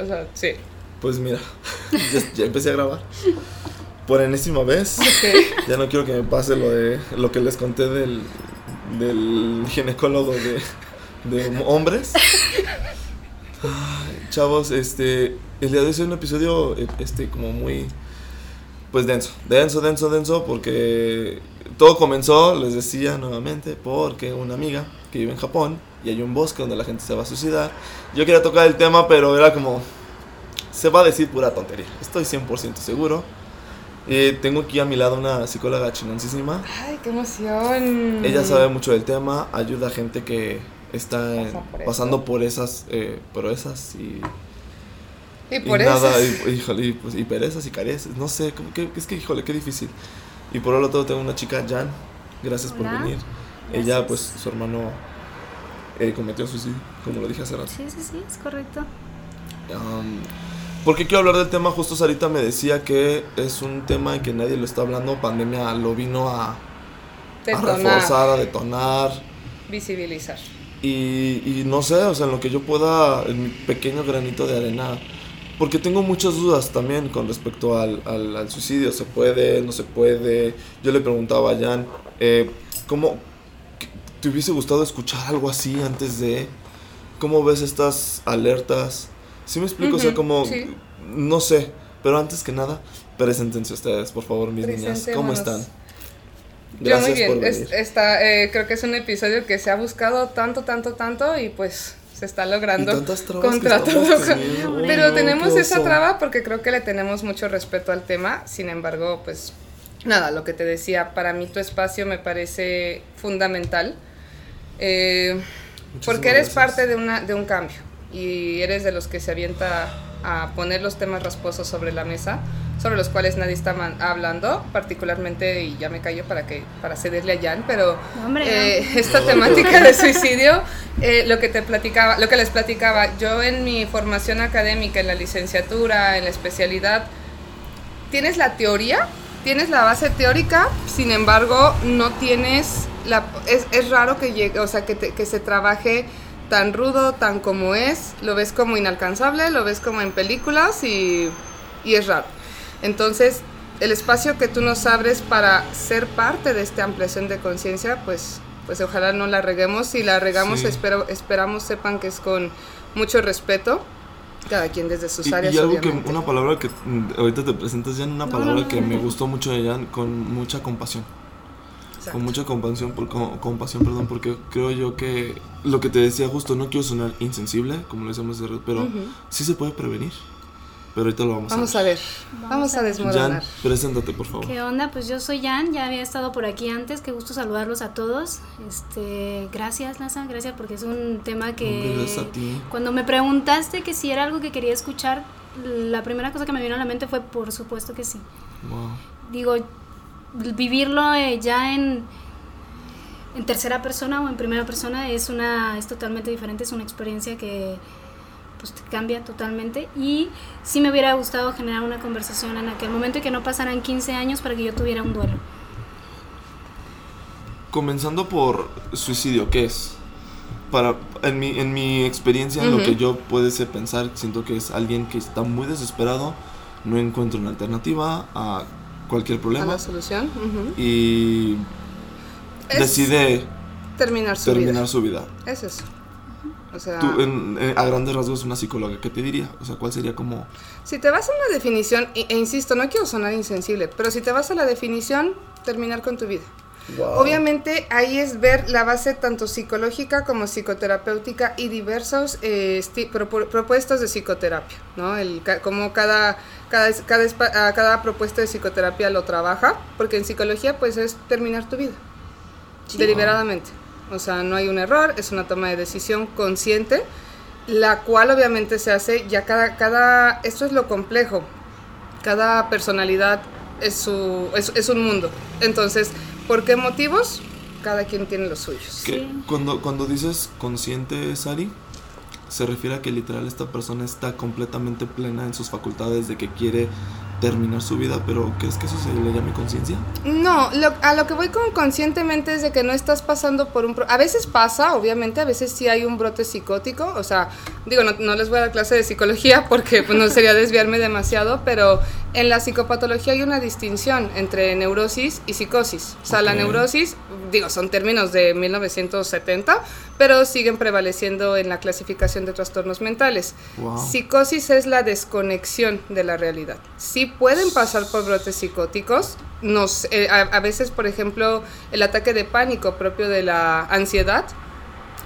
O sea, sí. Pues mira, ya, empecé a grabar. Por enésima vez. Ya no quiero que me pase lo de lo que les conté del, del ginecólogo de, de hombres. chavos, este, el día de hoy es un episodio, este, como muy, pues denso, denso, denso, denso, porque todo comenzó, les decía nuevamente, porque una amiga que vive en Japón y hay un bosque donde la gente se va a suicidar. Yo quería tocar el tema, pero era como, se va a decir pura tontería, estoy 100% seguro. Eh, tengo aquí a mi lado una psicóloga chinoncísima. Ay, qué emoción. Ella sabe mucho del tema, ayuda a gente que está pasando por esas eh, proezas y y por eso. Y, híjole, y, pues, y perezas y careces. No sé, como que, es que, híjole, qué difícil. Y por otro lado tengo una chica, Jan. Gracias por venir. Ella, pues, su hermano eh, cometió suicidio, como lo dije hace rato. Sí, sí, sí, es correcto. Um, ¿Por qué quiero hablar del tema? Justo Sarita me decía que es un tema en que nadie lo está hablando. Pandemia lo vino a, a reforzar, a detonar. Visibilizar. Y, y no sé, o sea, en lo que yo pueda, en mi pequeño granito de arena, porque tengo muchas dudas también con respecto al, al, suicidio. ¿Se puede? ¿No se puede? Yo le preguntaba a Jan, eh, ¿cómo te hubiese gustado escuchar algo así antes de? ¿Cómo ves estas alertas? ¿Sí me explico? o sea, como, no sé, pero antes que nada, preséntense ustedes, por favor, mis niñas. ¿Cómo están? Gracias Yo muy bien. está, eh, creo que es un episodio que se ha buscado tanto, tanto, tanto y pues se está logrando contra todo. Pero tenemos esa traba porque creo que le tenemos mucho respeto al tema. Sin embargo, pues nada, lo que te decía, para mí tu espacio me parece fundamental. Eh, porque eres parte de, una, de un cambio y eres de los que se avienta a poner los temas rasposos sobre la mesa sobre los cuales nadie está hablando, particularmente, y ya me callo para, que, para cederle a Jan, pero eh, esta temática de suicidio, eh, lo que te platicaba, lo que les platicaba, yo en mi formación académica, en la licenciatura, en la especialidad, tienes la teoría, tienes la base teórica, sin embargo, no tienes, la, es, es raro que llegue, o sea, que, que se trabaje tan rudo, tan como es, lo ves como inalcanzable, lo ves como en películas y, y es raro. Entonces, el espacio que tú nos abres para ser parte de esta ampliación de conciencia, pues, pues ojalá no la reguemos. Si la regamos, espero, esperamos sepan que es con mucho respeto. Cada quien desde sus áreas. Y algo que, una palabra que mm, ahorita te presentas, Jan, una palabra que me gustó mucho de Jan, con mucha compasión. Con mucha compasión, por, compasión, perdón, porque creo yo que lo que te decía justo, no quiero sonar insensible, como lo decíamos de red, pero sí se puede prevenir. Pero ahorita lo vamos, vamos a ver. Vamos, a, desmoronar. Jan, preséntate, por favor. ¿Qué onda? Pues yo soy Jan, ya había estado por aquí antes, qué gusto saludarlos a todos. Este, gracias, Laza, gracias porque es un tema que gracias a ti. cuando me preguntaste que si era algo que quería escuchar, la primera cosa que me vino a la mente fue por supuesto que sí. Wow. Digo, vivirlo eh, ya en en tercera persona o en primera persona es una es totalmente diferente, es una experiencia que pues cambia totalmente y sí me hubiera gustado generar una conversación en aquel momento y que no pasaran 15 años para que yo tuviera un duelo. Comenzando por suicidio, ¿qué es? Para, en, mi, en mi experiencia, en lo que yo puede ser pensar, siento que es alguien que está muy desesperado, no encuentra una alternativa a cualquier problema. A la solución. Y decide terminar su terminar vida. Su vida. Es eso. Tú, en, a grandes rasgos, una psicóloga, ¿qué te diría? O sea, ¿cuál sería como...? Si te vas a una definición, e, insisto, no quiero sonar insensible, pero si te vas a la definición, terminar con tu vida. Obviamente ahí es ver la base tanto psicológica como psicoterapéutica y diversos eh, propuestas de psicoterapia, ¿no? El, como cada, cada, cada, cada, propuesta de psicoterapia lo trabaja, porque en psicología pues es terminar tu vida, deliberadamente. O sea, no hay un error, es una toma de decisión consciente, la cual obviamente se hace ya cada, cada, esto es lo complejo, cada personalidad es, su, es, un mundo. Entonces, ¿por qué motivos? Cada quien tiene los suyos. Cuando, cuando dices consciente, Sari, se refiere a que literal esta persona está completamente plena en sus facultades de que quiere terminar su vida, pero ¿crees que eso se le llame conciencia? No, a lo que voy con conscientemente es de que no estás pasando por un... a veces pasa, obviamente, a veces sí hay un brote psicótico, o sea, digo, no, les voy a dar clase de psicología porque pues, no sería desviarme demasiado, pero en la psicopatología hay una distinción entre neurosis y psicosis. O sea, la neurosis, digo, son términos de 1970, pero siguen prevaleciendo en la clasificación de trastornos mentales. Psicosis es la desconexión de la realidad. Sí pueden pasar por brotes psicóticos, nos, eh, a veces, por ejemplo, el ataque de pánico propio de la ansiedad,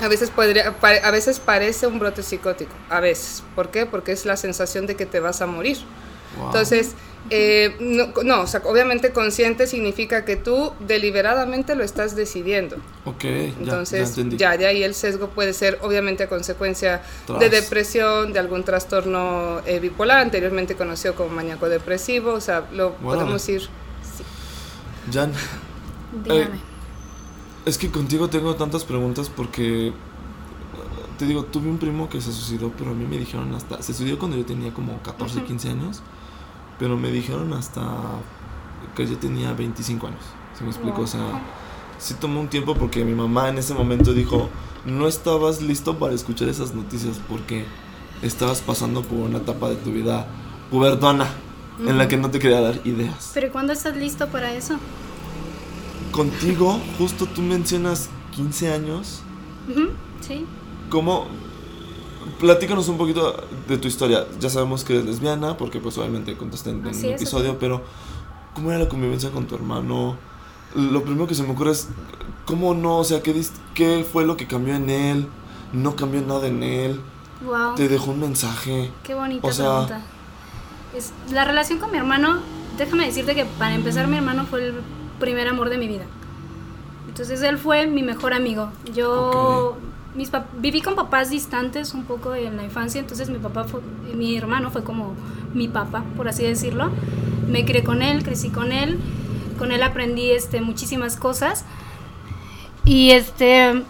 a veces, podría, a veces parece un brote psicótico, a veces. ¿Por qué? Porque es la sensación de que te vas a morir. Entonces, eh, no, o sea, obviamente consciente significa que tú deliberadamente lo estás decidiendo. Ok, Entonces, ya, de ahí el sesgo puede ser obviamente a consecuencia de depresión, de algún trastorno eh, bipolar, anteriormente conocido como maníaco depresivo, o sea, lo podemos ir. Sí. Jan, Dígame. Es que contigo tengo tantas preguntas porque te digo, tuve un primo que se suicidó, pero a mí me dijeron hasta se suicidó cuando yo tenía como 14, 15 años, pero me dijeron hasta que yo tenía 25 años. ¿Se me explico? O sea, sí tomó un tiempo porque mi mamá en ese momento dijo, "No estabas listo para escuchar esas noticias porque estabas pasando por una etapa de tu vida pubertona en la que no te quería dar ideas." Pero ¿cuándo estás listo para eso? contigo, justo tú mencionas 15 años. sí. ¿Cómo? Platícanos un poquito de tu historia. Ya sabemos que eres lesbiana, porque pues obviamente contaste en, el episodio, pero ¿cómo era la convivencia con tu hermano? Lo primero que se me ocurre es, ¿cómo no? O sea, ¿qué, qué fue lo que cambió en él? No cambió nada en él. Wow. Te dejó un mensaje. Qué bonita pregunta. Es, la relación con mi hermano, déjame decirte que para empezar mi hermano fue el primer amor de mi vida. Entonces él fue mi mejor amigo. Yo mis viví con papás distantes un poco en la infancia, entonces mi papá fue, mi hermano fue como mi papá, por así decirlo. Me crié con él, crecí con él, con él aprendí este muchísimas cosas. Y este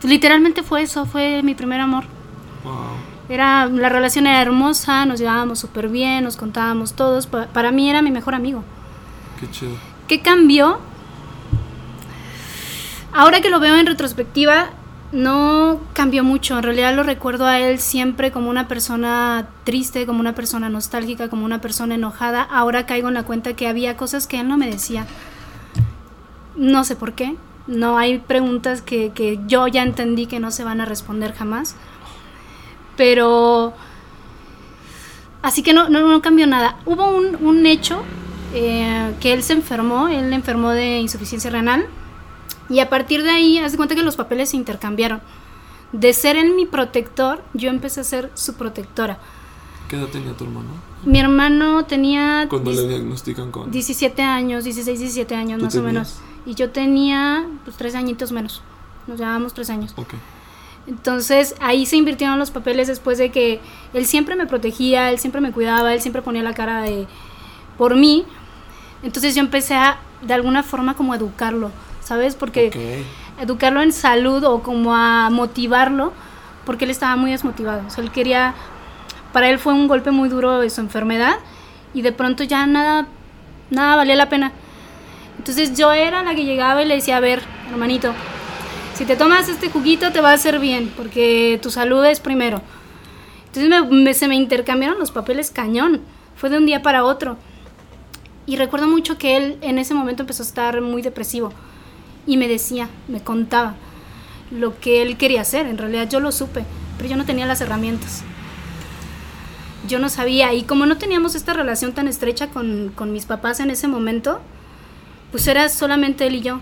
pues, literalmente fue eso, fue mi primer amor. Era, la relación era hermosa, nos llevábamos súper bien, nos contábamos todos. para mí era mi mejor amigo. Qué chido. ¿Qué cambió? Ahora que lo veo en retrospectiva, no cambió mucho. En realidad lo recuerdo a él siempre como una persona triste, como una persona nostálgica, como una persona enojada. Ahora caigo en la cuenta que había cosas que él no me decía. No sé por qué. No hay preguntas que, yo ya entendí que no se van a responder jamás. Pero... Así que no, no, cambió nada. Hubo un, un hecho eh, que él se enfermó, él enfermó de insuficiencia renal y a partir de ahí, haz de cuenta que los papeles se intercambiaron. De ser él mi protector, yo empecé a ser su protectora. ¿Qué edad tenía tu hermano? Mi hermano tenía... ¿Cuándo le diagnostican con? 17 años, 16, 17 años más o menos. Y yo tenía pues tres añitos menos. Nos llevábamos tres años. Ok. Entonces ahí se invirtieron los papeles después de que él siempre me protegía, él siempre me cuidaba, él siempre ponía la cara de por mí, entonces yo empecé a, de alguna forma, como educarlo, ¿sabes? Porque educarlo en salud o como a motivarlo, porque él estaba muy desmotivado. O sea, él quería, para él fue un golpe muy duro de su enfermedad y de pronto ya nada, nada valía la pena. Entonces yo era la que llegaba y le decía, a ver, hermanito, si te tomas este juguito te va a hacer bien, porque tu salud es primero. Entonces se me intercambiaron los papeles cañón, fue de un día para otro. Y recuerdo mucho que él en ese momento empezó a estar muy depresivo y me decía, me contaba lo que él quería hacer. En realidad yo lo supe, pero yo no tenía las herramientas. Yo no sabía y como no teníamos esta relación tan estrecha con, mis papás en ese momento, pues era solamente él y yo.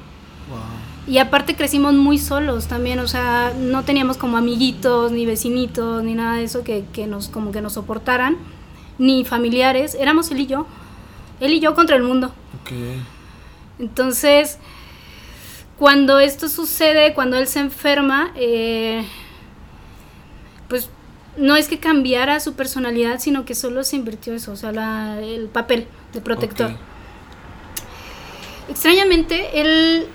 Y aparte crecimos muy solos también, o sea, no teníamos como amiguitos, ni vecinitos, ni nada de eso que, que nos, como que nos soportaran, ni familiares, éramos él y yo. Él y yo contra el mundo. Entonces, cuando esto sucede, cuando él se enferma, eh, pues no es que cambiara su personalidad, sino que solo se invirtió eso, o sea, el papel de protector. Extrañamente, él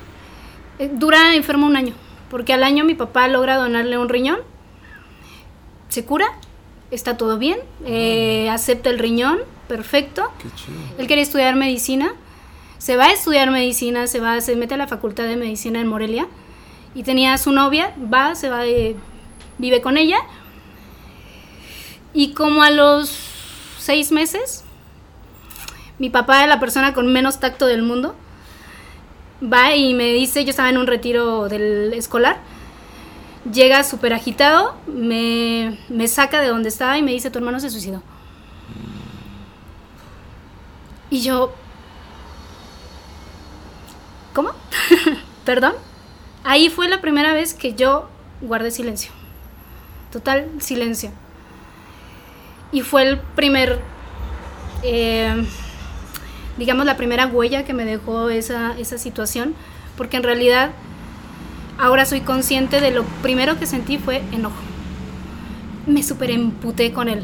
eh, dura enfermo un año, porque al año mi papá logra donarle un riñón, se cura, está todo bien, eh, acepta el riñón, perfecto. Él quería estudiar medicina. Se va a estudiar medicina, se va, se mete a la facultad de medicina en Morelia. Y tenía a su novia, va, se va, vive con ella. Y como a los seis meses, mi papá es la persona con menos tacto del mundo. Va y me dice, yo estaba en un retiro del escolar, llega súper agitado, me, me saca de donde estaba y me dice, tu hermano se suicidó. Y yo, ¿cómo? ¿Perdón? Ahí fue la primera vez que yo guardé silencio. Total silencio. Y fue el primer, eh, digamos, la primera huella que me dejó esa, esa situación. Porque en realidad ahora soy consciente de lo primero que sentí fue enojo. Me super emputé con él.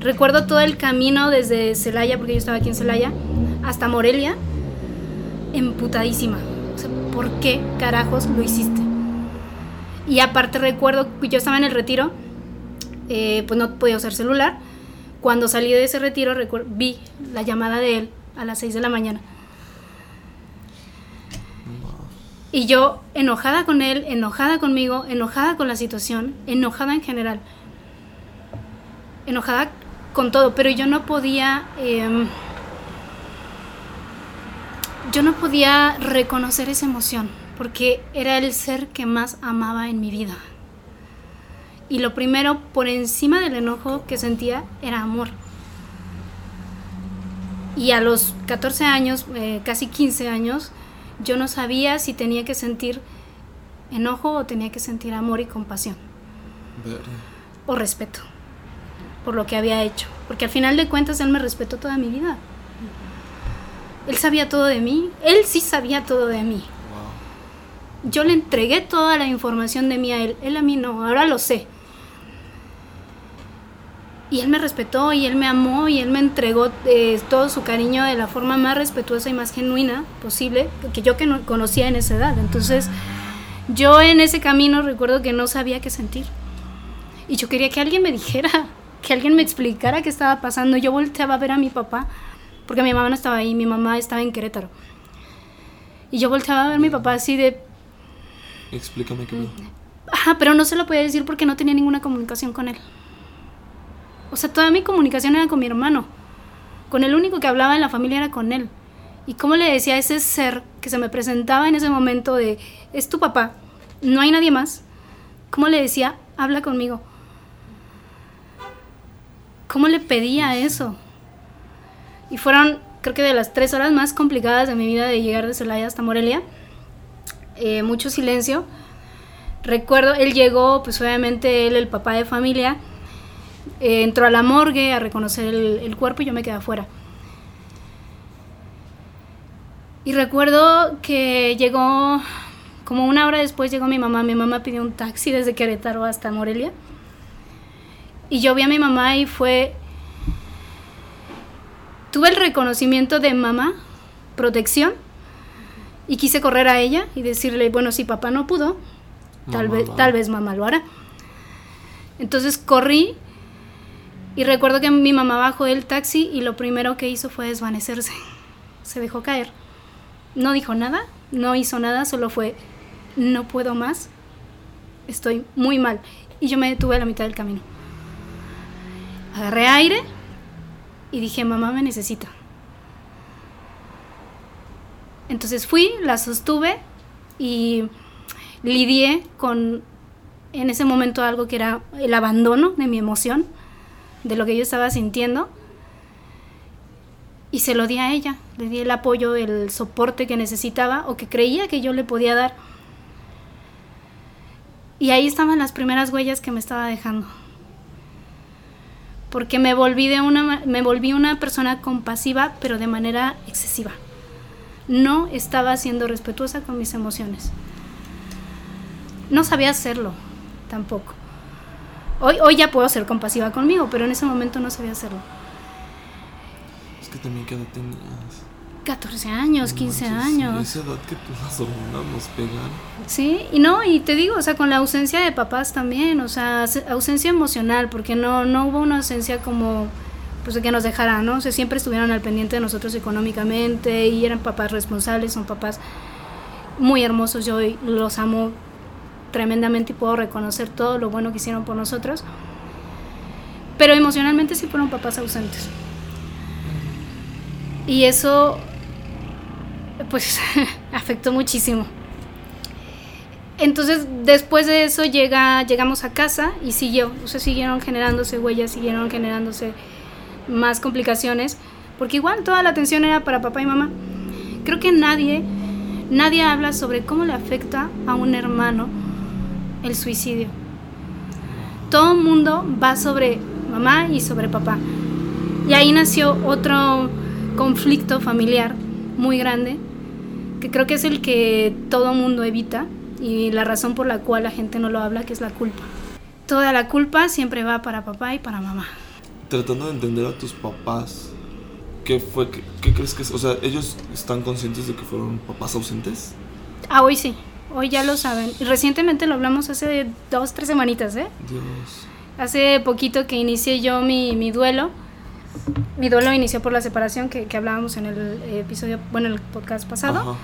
Recuerdo todo el camino desde Celaya, porque yo estaba aquí en Celaya, hasta Morelia, emputadísima. O sea, ¿por qué carajos lo hiciste? Y aparte recuerdo que yo estaba en el retiro, eh, pues no podía usar celular. Cuando salí de ese retiro vi la llamada de él a las 6 de la mañana. Y yo enojada con él, enojada conmigo, enojada con la situación, enojada en general. Enojada con todo, pero yo no podía... Em, yo no podía reconocer esa emoción, porque era el ser que más amaba en mi vida. Y lo primero, por encima del enojo que sentía, era amor. Y a los 14 años, eh, casi 15 años, yo no sabía si tenía que sentir enojo o tenía que sentir amor y compasión. O respeto por lo que había hecho. Porque al final de cuentas él me respetó toda mi vida. Él sabía todo de mí. Él sí sabía todo de mí. Yo le entregué toda la información de mí a él. Él a mí no. Ahora lo sé. Y él me respetó y él me amó y él me entregó eh, todo su cariño de la forma más respetuosa y más genuina posible que yo que no conocía en esa edad. Entonces, yo en ese camino recuerdo que no sabía qué sentir. Y yo quería que alguien me dijera, que alguien me explicara qué estaba pasando. Yo volteaba a ver a mi papá, porque mi mamá no estaba ahí, mi mamá estaba en Querétaro. Y yo volteaba a ver a mi papá así de... Explícame qué. Ajá, pero no se lo podía decir porque no tenía ninguna comunicación con él. O sea, toda mi comunicación era con mi hermano. Con el único que hablaba en la familia era con él. Y cómo le decía a ese ser que se me presentaba en ese momento de, es tu papá, no hay nadie más. ¿Cómo le decía, habla conmigo? ¿Cómo le pedía eso? Y fueron, creo que de las tres horas más complicadas de mi vida de llegar de Celaya hasta Morelia. Eh, mucho silencio. Recuerdo, él llegó, pues obviamente él, el papá de familia, eh, entró a la morgue a reconocer el, el cuerpo y yo me quedé afuera. Y recuerdo que llegó, como una hora después llegó mi mamá. Mi mamá pidió un taxi desde Querétaro hasta Morelia. Y yo vi a mi mamá y fue... Tuve el reconocimiento de mamá, protección, y quise correr a ella y decirle, bueno, si papá no pudo, tal, vez, tal vez mamá lo hará. Entonces corrí y recuerdo que mi mamá bajó del taxi y lo primero que hizo fue desvanecerse. Se dejó caer. No dijo nada, no hizo nada, solo fue, no puedo más, estoy muy mal. Y yo me detuve a la mitad del camino agarré aire y dije, mamá me necesita. Entonces fui, la sostuve y lidié con en ese momento algo que era el abandono de mi emoción, de lo que yo estaba sintiendo. Y se lo di a ella, le di el apoyo, el soporte que necesitaba o que creía que yo le podía dar. Y ahí estaban las primeras huellas que me estaba dejando porque me volví, de una, me volví una persona compasiva, pero de manera excesiva. No estaba siendo respetuosa con mis emociones. No sabía hacerlo tampoco. Hoy, hoy ya puedo ser compasiva conmigo, pero en ese momento no sabía hacerlo. Es que también, ¿qué edad tenías? 14 años, 15 años. Esa edad que las hormonas pegan. Sí, y no, y te digo, o sea, con la ausencia de papás también, o sea, ausencia emocional, porque no, no hubo una ausencia como, pues de que nos dejaran, ¿no? O sea, siempre estuvieron al pendiente de nosotros económicamente y eran papás responsables, son papás muy hermosos, yo los amo tremendamente y puedo reconocer todo lo bueno que hicieron por nosotros. Pero emocionalmente sí fueron papás ausentes. Y eso, pues, afectó muchísimo. Entonces, después de eso llega, llegamos a casa y siguió, o sea, siguieron generándose huellas, siguieron generándose más complicaciones, porque igual toda la atención era para papá y mamá. Creo que nadie, nadie habla sobre cómo le afecta a un hermano el suicidio. Todo el mundo va sobre mamá y sobre papá. Y ahí nació otro conflicto familiar muy grande, que creo que es el que todo mundo evita y la razón por la cual la gente no lo habla, que es la culpa. Toda la culpa siempre va para papá y para mamá. Tratando de entender a tus papás, ¿qué fue? ¿Qué, crees que es? O sea, ¿ellos están conscientes de que fueron papás ausentes? Ah, hoy sí. Hoy ya lo saben. Recientemente lo hablamos hace dos, tres semanitas, ¿eh? Dios. Hace poquito que inicié yo mi, mi duelo. Mi duelo inició por la separación que, que hablábamos en el episodio, bueno, en el podcast pasado. Ajá.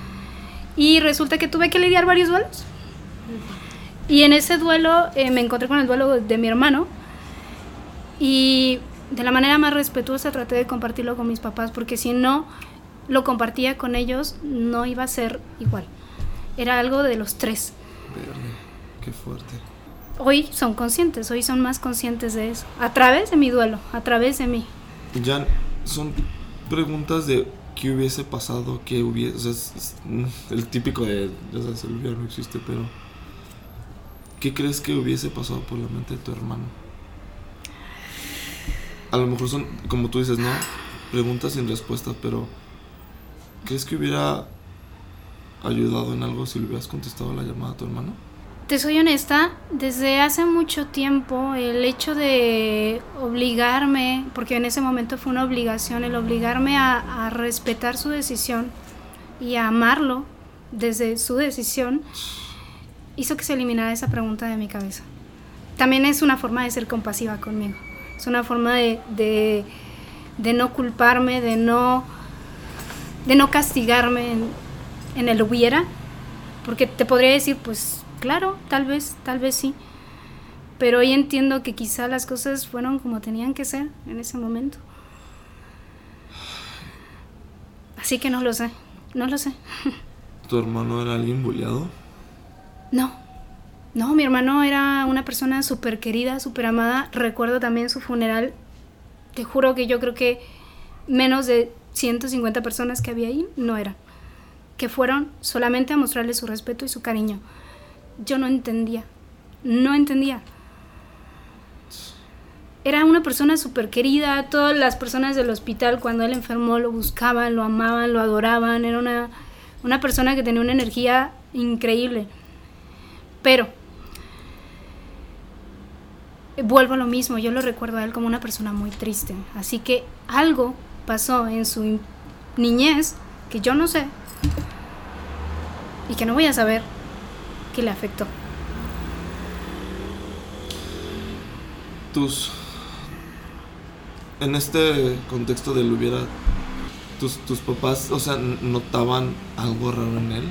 Y resulta que tuve que lidiar varios duelos. Y en ese duelo eh, me encontré con el duelo de mi hermano. Y de la manera más respetuosa traté de compartirlo con mis papás, porque si no lo compartía con ellos, no iba a ser igual. Era algo de los tres. qué fuerte. Hoy son conscientes, hoy son más conscientes de eso. A través de mi duelo, a través de mí. Ya son preguntas de qué hubiese pasado, qué hubiese... O sea, es, el típico de, ya sabes, el hubiera no existe, pero... ¿Qué crees que hubiese pasado por la mente de tu hermano? A lo mejor son, como tú dices, ¿no? Preguntas sin respuesta, pero... ¿Crees que hubiera ayudado en algo si le hubieras contestado la llamada a tu hermano? Te soy honesta, desde hace mucho tiempo el hecho de obligarme, porque en ese momento fue una obligación, el obligarme a, respetar su decisión y a amarlo desde su decisión, hizo que se eliminara esa pregunta de mi cabeza. También es una forma de ser compasiva conmigo, es una forma de, no culparme, de no, de no castigarme en, en el hubiera, porque te podría decir, pues Claro, tal vez, tal vez sí. Pero hoy entiendo que quizá las cosas fueron como tenían que ser en ese momento. Así que no lo sé, no lo sé. ¿Tu hermano era alguien bulleado? No, no, mi hermano era una persona súper querida, súper amada. Recuerdo también su funeral. Te juro que yo creo que menos de 150 personas que había ahí no eran. Que fueron solamente a mostrarle su respeto y su cariño yo no entendía, no entendía. Era una persona súper querida, todas las personas del hospital cuando él enfermó lo buscaban, lo amaban, lo adoraban, era una, una persona que tenía una energía increíble. Pero, vuelvo a lo mismo, yo lo recuerdo a él como una persona muy triste, así que algo pasó en su niñez que yo no sé y que no voy a saber que le afectó. Tus. En este contexto del hubiera. Tus, tus papás, o sea, notaban algo raro en él.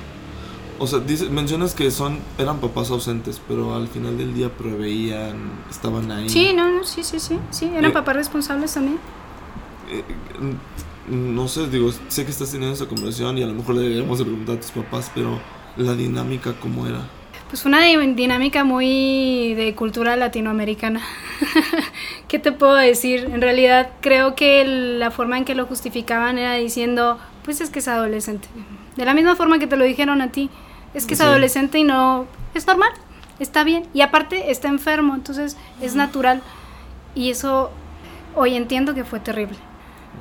O sea, dice, mencionas que son eran papás ausentes, pero al final del día proveían, estaban ahí. Sí, no, no, sí, sí, sí, sí, eran eh, papás responsables también. Eh, no sé, digo, sé que estás teniendo esa conversación y a lo mejor le deberíamos de preguntar a tus papás, pero la dinámica cómo era? Pues una dinámica muy de cultura latinoamericana. ¿Qué te puedo decir? En realidad creo que la forma en que lo justificaban era diciendo, pues es que es adolescente. De la misma forma que te lo dijeron a ti, es que es adolescente y no, es normal, está bien. Y aparte está enfermo, entonces es natural. Y eso hoy entiendo que fue terrible.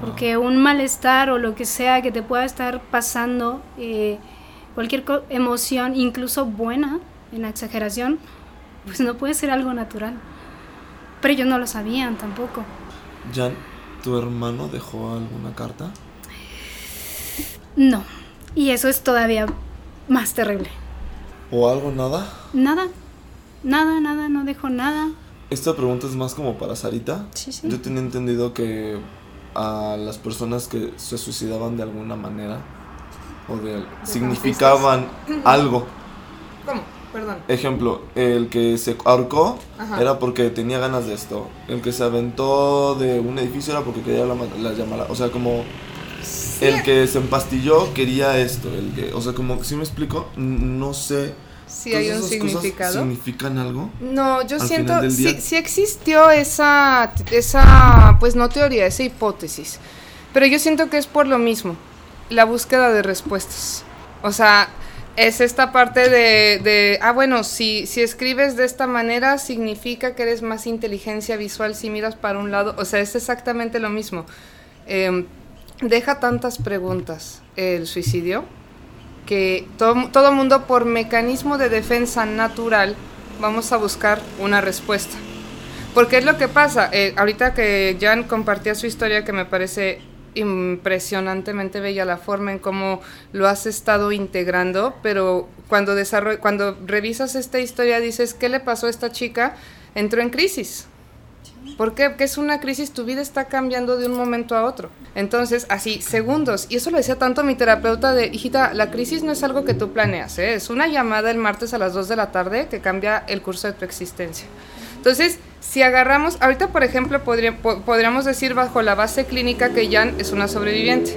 Porque un malestar o lo que sea que te pueda estar pasando, eh, cualquier emoción, incluso buena, en la exageración, pues no puede ser algo natural. Pero ellos no lo sabían tampoco. Jan, ¿tu hermano dejó alguna carta? No. Y eso es todavía más terrible. ¿O algo, nada? Nada. Nada, nada, no dejó nada. Esta pregunta es más como para Sarita. Sí, sí. Yo tenía entendido que a las personas que se suicidaban de alguna manera o de significaban algo. ¿Cómo? Perdón. Ejemplo, el que se ahorcó era porque tenía ganas de esto. El que se aventó de un edificio era porque quería la, la llamada. O sea, como el que se empastilló quería esto. El que, o sea, como, si me explico? No sé. Si hay un significado. ¿Significan algo? No, yo siento, sí, sí existió esa, esa, pues no teoría, esa hipótesis. Pero yo siento que es por lo mismo, la búsqueda de respuestas. O sea, es esta parte de, de, ah, bueno, si, si escribes de esta manera significa que eres más inteligencia visual si miras para un lado. O sea, es exactamente lo mismo. Em, deja tantas preguntas el suicidio que todo, todo mundo por mecanismo de defensa natural vamos a buscar una respuesta. Porque es lo que pasa. Eh, ahorita que Jan compartía su historia que me parece impresionantemente bella la forma en cómo lo has estado integrando, pero cuando, cuando revisas esta historia dices, ¿qué le pasó a esta chica? Entró en crisis. ¿Por qué? Porque es una crisis, tu vida está cambiando de un momento a otro. Entonces, así, segundos. Y eso lo decía tanto mi terapeuta de, hijita, la crisis no es algo que tú planeas, ¿eh? es una llamada el martes a las 2 de la tarde que cambia el curso de tu existencia. Entonces, si agarramos, ahorita por ejemplo podríamos decir bajo la base clínica que Jan es una sobreviviente.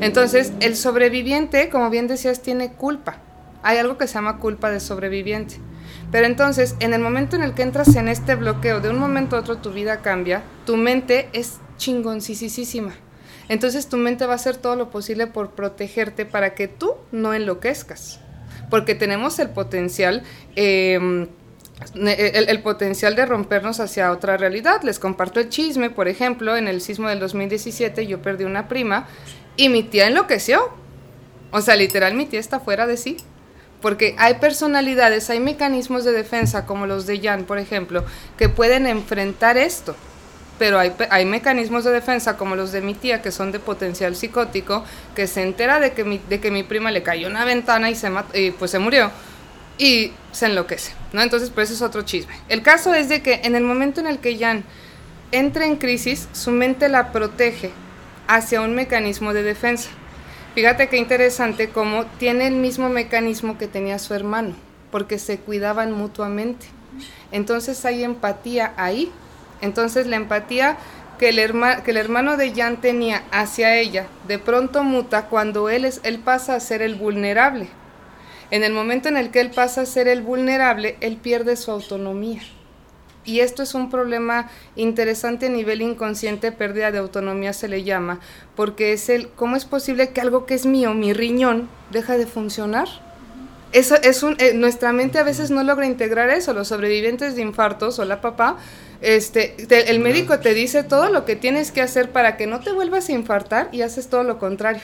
Entonces, el sobreviviente, como bien decías, tiene culpa. Hay algo que se llama culpa de sobreviviente. Pero entonces, en el momento en el que entras en este bloqueo, de un momento a otro tu vida cambia, tu mente es chingoncisísima. Entonces tu mente va a hacer todo lo posible por protegerte para que tú no enloquezcas. Porque tenemos el potencial... Em, el, potencial de rompernos hacia otra realidad. Les comparto el chisme, por ejemplo, en el sismo del 2017 yo perdí una prima y mi tía enloqueció. O sea, literal, mi tía está fuera de sí. Porque hay personalidades, hay mecanismos de defensa, como los de Jan, por ejemplo, que pueden enfrentar esto. Pero hay, hay mecanismos de defensa, como los de mi tía, que son de potencial psicótico, que se entera de que mi, de que mi prima le cayó una ventana y, se y pues se murió y se enloquece, ¿no? Entonces, pues eso es otro chisme. El caso es de que en el momento en el que Jan entra en crisis, su mente la protege hacia un mecanismo de defensa. Fíjate qué interesante cómo tiene el mismo mecanismo que tenía su hermano, porque se cuidaban mutuamente. Entonces hay empatía ahí. Entonces la empatía que el, que el hermano de Jan tenía hacia ella, de pronto muta cuando él, es, él pasa a ser el vulnerable. En el momento en el que él pasa a ser el vulnerable, él pierde su autonomía. Y esto es un problema interesante a nivel inconsciente, pérdida de autonomía se le llama, porque es el, ¿cómo es posible que algo que es mío, mi riñón, deja de funcionar? Eso es un, eh, nuestra mente a veces no logra integrar eso. Los sobrevivientes de infartos, o la papá, este, el médico te dice todo lo que tienes que hacer para que no te vuelvas a infartar y haces todo lo contrario.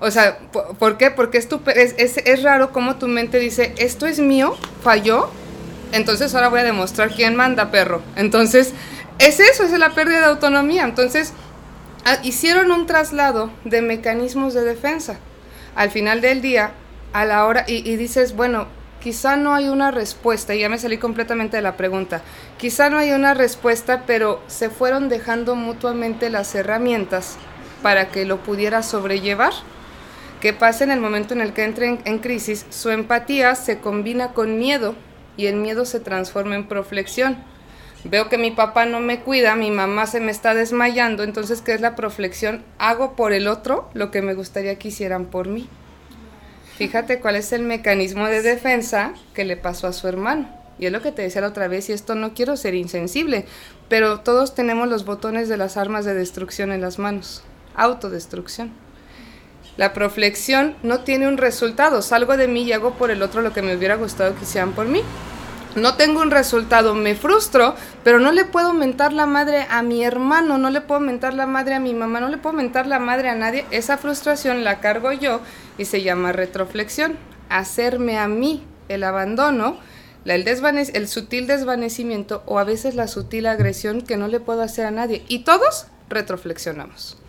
O sea, ¿por, qué? Porque es, es, raro cómo tu mente dice, esto es mío, falló, entonces ahora voy a demostrar quién manda, perro. Entonces, es eso, es la pérdida de autonomía. Entonces, ah, hicieron un traslado de mecanismos de defensa. Al final del día, a la hora, y dices, bueno, quizá no hay una respuesta, y ya me salí completamente de la pregunta, quizá no hay una respuesta, pero se fueron dejando mutuamente las herramientas para que lo pudiera sobrellevar. ¿Qué pasa en el momento en el que entre en, crisis? Su empatía se combina con miedo y el miedo se transforma en proflexión. Veo que mi papá no me cuida, mi mamá se me está desmayando, entonces ¿qué es la proflexión? Hago por el otro lo que me gustaría que hicieran por mí. Fíjate cuál es el mecanismo de defensa que le pasó a su hermano. Y es lo que te decía la otra vez, y esto no quiero ser insensible, pero todos tenemos los botones de las armas de destrucción en las manos. Autodestrucción. La proflexión no tiene un resultado. Salgo de mí y hago por el otro lo que me hubiera gustado que hicieran por mí. No tengo un resultado, me frustro, pero no le puedo mentar la madre a mi hermano, no le puedo mentar la madre a mi mamá, no le puedo mentar la madre a nadie. Esa frustración la cargo yo y se llama retroflexión. Hacerme a mí el abandono, el, el sutil desvanecimiento o a veces la sutil agresión que no le puedo hacer a nadie. Y todos retroflexionamos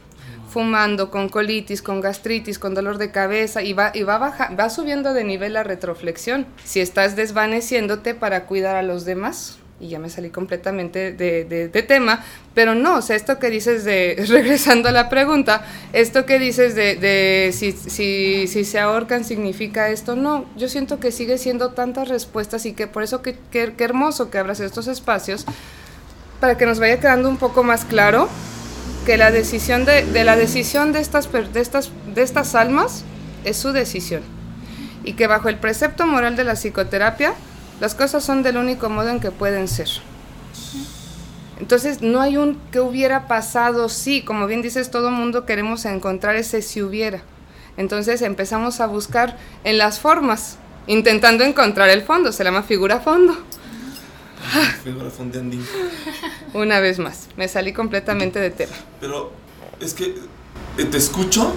fumando, con colitis, con gastritis, con dolor de cabeza y va, y va, baja, va subiendo de nivel la retroflexión. Si estás desvaneciéndote para cuidar a los demás, y ya me salí completamente de, de, tema, pero no, o sea, esto que dices de, regresando a la pregunta, esto que dices de, si, si, si, se ahorcan significa esto, no, yo siento que sigue siendo tantas respuestas y que por eso que, que, hermoso que abras estos espacios para que nos vaya quedando un poco más claro que la decisión de, de la decisión de estas, de, estas, de estas almas es su decisión y que bajo el precepto moral de la psicoterapia las cosas son del único modo en que pueden ser. Entonces no hay un que hubiera pasado, sí, como bien dices, todo mundo queremos encontrar ese si hubiera. Entonces empezamos a buscar en las formas, intentando encontrar el fondo, se llama figura fondo. figura. Una vez más, me salí completamente de tema. Pero es que eh, te escucho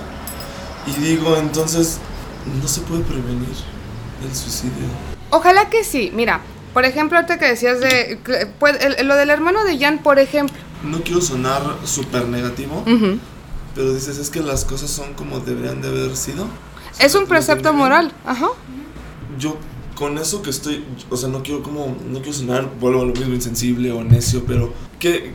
y digo, entonces no se puede prevenir el suicidio. Ojalá que sí. Mira, por ejemplo, ahorita que decías de. lo del hermano de Jan, por ejemplo. No quiero sonar súper negativo, pero dices, es que las cosas son como deberían de haber sido. Es un precepto moral, ajá. Yo con eso que estoy, o sea, no quiero como, no quiero sonar, vuelvo a lo mismo, insensible o necio, pero que,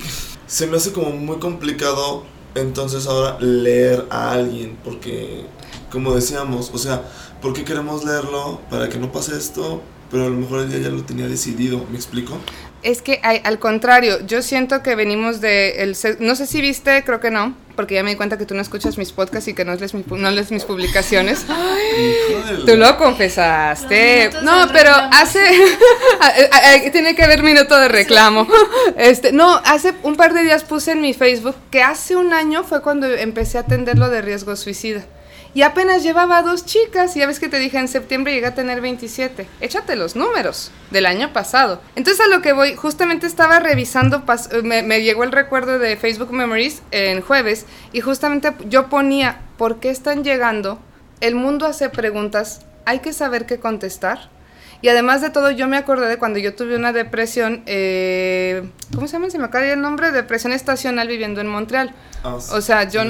se me hace como muy complicado entonces ahora leer a alguien, porque, como decíamos, o sea, ¿por qué queremos leerlo? Para que no pase esto, pero a lo mejor el día ya lo tenía decidido, ¿me explico? Es que al contrario, yo siento que venimos de el no sé si viste, creo que no, porque ya me di cuenta que tú no escuchas mis podcasts y que no lees, no lees mis publicaciones. tú lo confesaste. No, pero hace tiene que haber minuto de reclamo. Este, no, hace un par de días puse en mi Facebook que hace un año fue cuando empecé a atender lo de riesgo suicida. Y apenas llevaba dos chicas, ya ves que te dije en septiembre llegué a tener 27. Échate los números del año pasado. Entonces a lo que voy, justamente estaba revisando, me, me llegó el recuerdo de Facebook Memories en jueves, y justamente yo ponía, ¿por qué están llegando? El mundo hace preguntas, hay que saber qué contestar. Y además de todo, yo me acordé de cuando yo tuve una depresión, eh, ¿cómo se llama? Se me acaba el nombre, depresión estacional viviendo en Montreal. Ah, o sea, yo...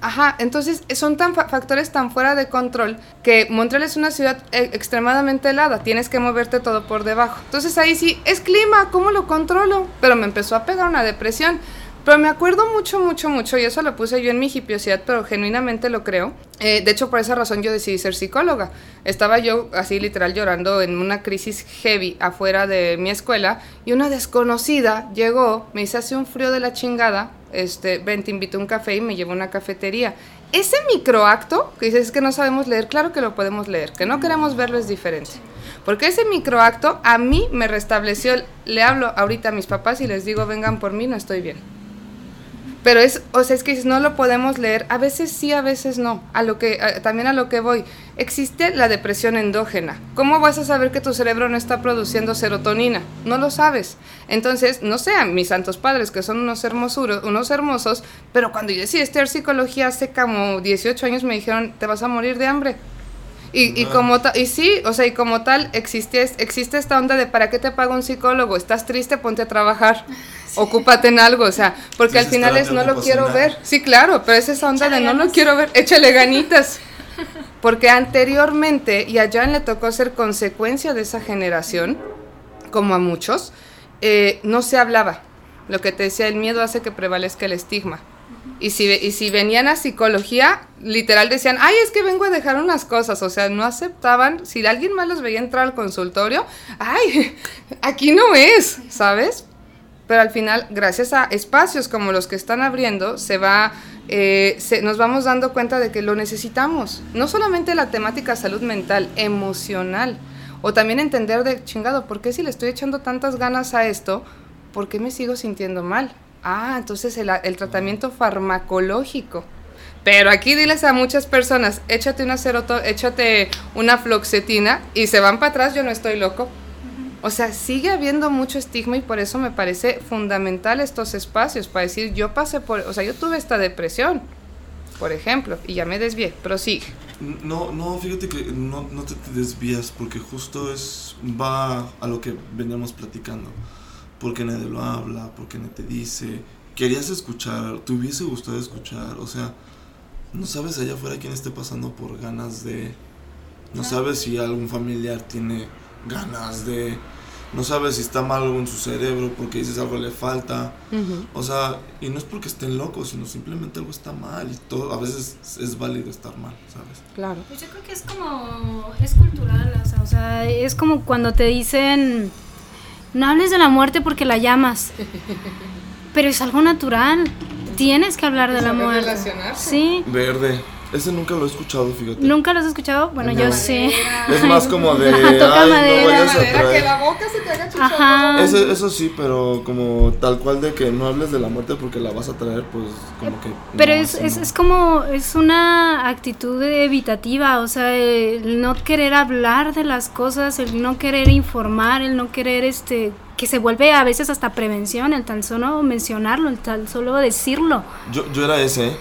ajá, entonces son tan factores tan fuera de control que Montreal es una ciudad eh, extremadamente helada, tienes que moverte todo por debajo. Entonces ahí sí, es clima, ¿cómo lo controlo? Pero me empezó a pegar una depresión. Pero me acuerdo mucho, mucho, mucho, y eso lo puse yo en mi hipiosidad, pero genuinamente lo creo. Eh, de hecho, por esa razón yo decidí ser psicóloga. Estaba yo así literal llorando en una crisis heavy afuera de mi escuela y una desconocida llegó, me hizo hace un frío de la chingada, este, ven, te invito a un café y me llevó a una cafetería. Ese microacto, que dices que no sabemos leer, claro que lo podemos leer, que no queremos verlo es diferente. Porque ese microacto a mí me restableció, le hablo ahorita a mis papás y les digo, vengan por mí, no estoy bien. Pero es, o sea, es que no lo podemos leer, a veces sí, a veces no. A lo que, también a lo que voy, existe la depresión endógena. ¿Cómo vas a saber que tu cerebro no está produciendo serotonina? No lo sabes. Entonces, no sean mis santos padres, que son unos hermosuros, unos hermosos, pero cuando yo decidí estudiar psicología hace como 18 años me dijeron, te vas a morir de hambre. Y, y, como y sí, o sea, y como tal, existe, existe esta onda de ¿para qué te paga un psicólogo? ¿Estás triste? Ponte a trabajar. Ocúpate en algo, o sea, porque al final es no lo quiero ver. Sí, claro, pero es esa onda de no lo quiero ver, échale ganitas. Porque anteriormente, y a Jan le tocó ser consecuencia de esa generación, como a muchos, eh, no se hablaba. Lo que te decía, el miedo hace que prevalezca el estigma. Y si, y si venían a psicología, literal decían, ay, es que vengo a dejar unas cosas. O sea, no aceptaban. Si alguien más los veía entrar al consultorio, ay, aquí no es, ¿sabes? Pero al final, gracias a espacios como los que están abriendo, se va, eh, nos vamos dando cuenta de que lo necesitamos. No solamente la temática salud mental, emocional. O también entender de chingado, ¿por qué si le estoy echando tantas ganas a esto? ¿Por qué me sigo sintiendo mal? Ah, entonces el, tratamiento farmacológico. Pero aquí diles a muchas personas, échate una ceroto, échate una floxetina y se van para atrás, yo no estoy loco. O sea, sigue habiendo mucho estigma y por eso me parece fundamental estos espacios para decir, yo pasé por, o sea, yo tuve esta depresión, por ejemplo, y ya me desvié, prosigue. No, no, fíjate que no, no te, te desvías porque justo es, va a lo que veníamos platicando. Porque nadie lo habla, porque nadie te dice, querías escuchar, te hubiese gustado escuchar, o sea, no sabes allá afuera quién esté pasando por ganas de, no sabes si algún familiar tiene ganas de, no sabes si está mal algo en su cerebro, porque dices algo le falta. O sea, y no es porque estén locos, sino simplemente algo está mal y todo, a veces es válido estar mal, ¿sabes? Claro. Pues yo creo que es como, es cultural, o sea, o sea, es como cuando te dicen, no hables de la muerte porque la llamas, pero es algo natural, tienes que hablar de la muerte. Sí. Verde. Ese nunca lo he escuchado, fíjate. ¿Nunca lo has escuchado? Bueno, yo sí. Es más como de. Toca madera. que la boca se te haga Ajá. Eso, eso sí, pero como tal cual de que no hables de la muerte porque la vas a traer, pues como que. Pero es, es, es, como. Es una actitud evitativa, o sea, el no querer hablar de las cosas, el no querer informar, el no querer este que se vuelve a veces hasta prevención, el tan solo mencionarlo, el tan solo decirlo. Yo, yo era ese, ¿eh?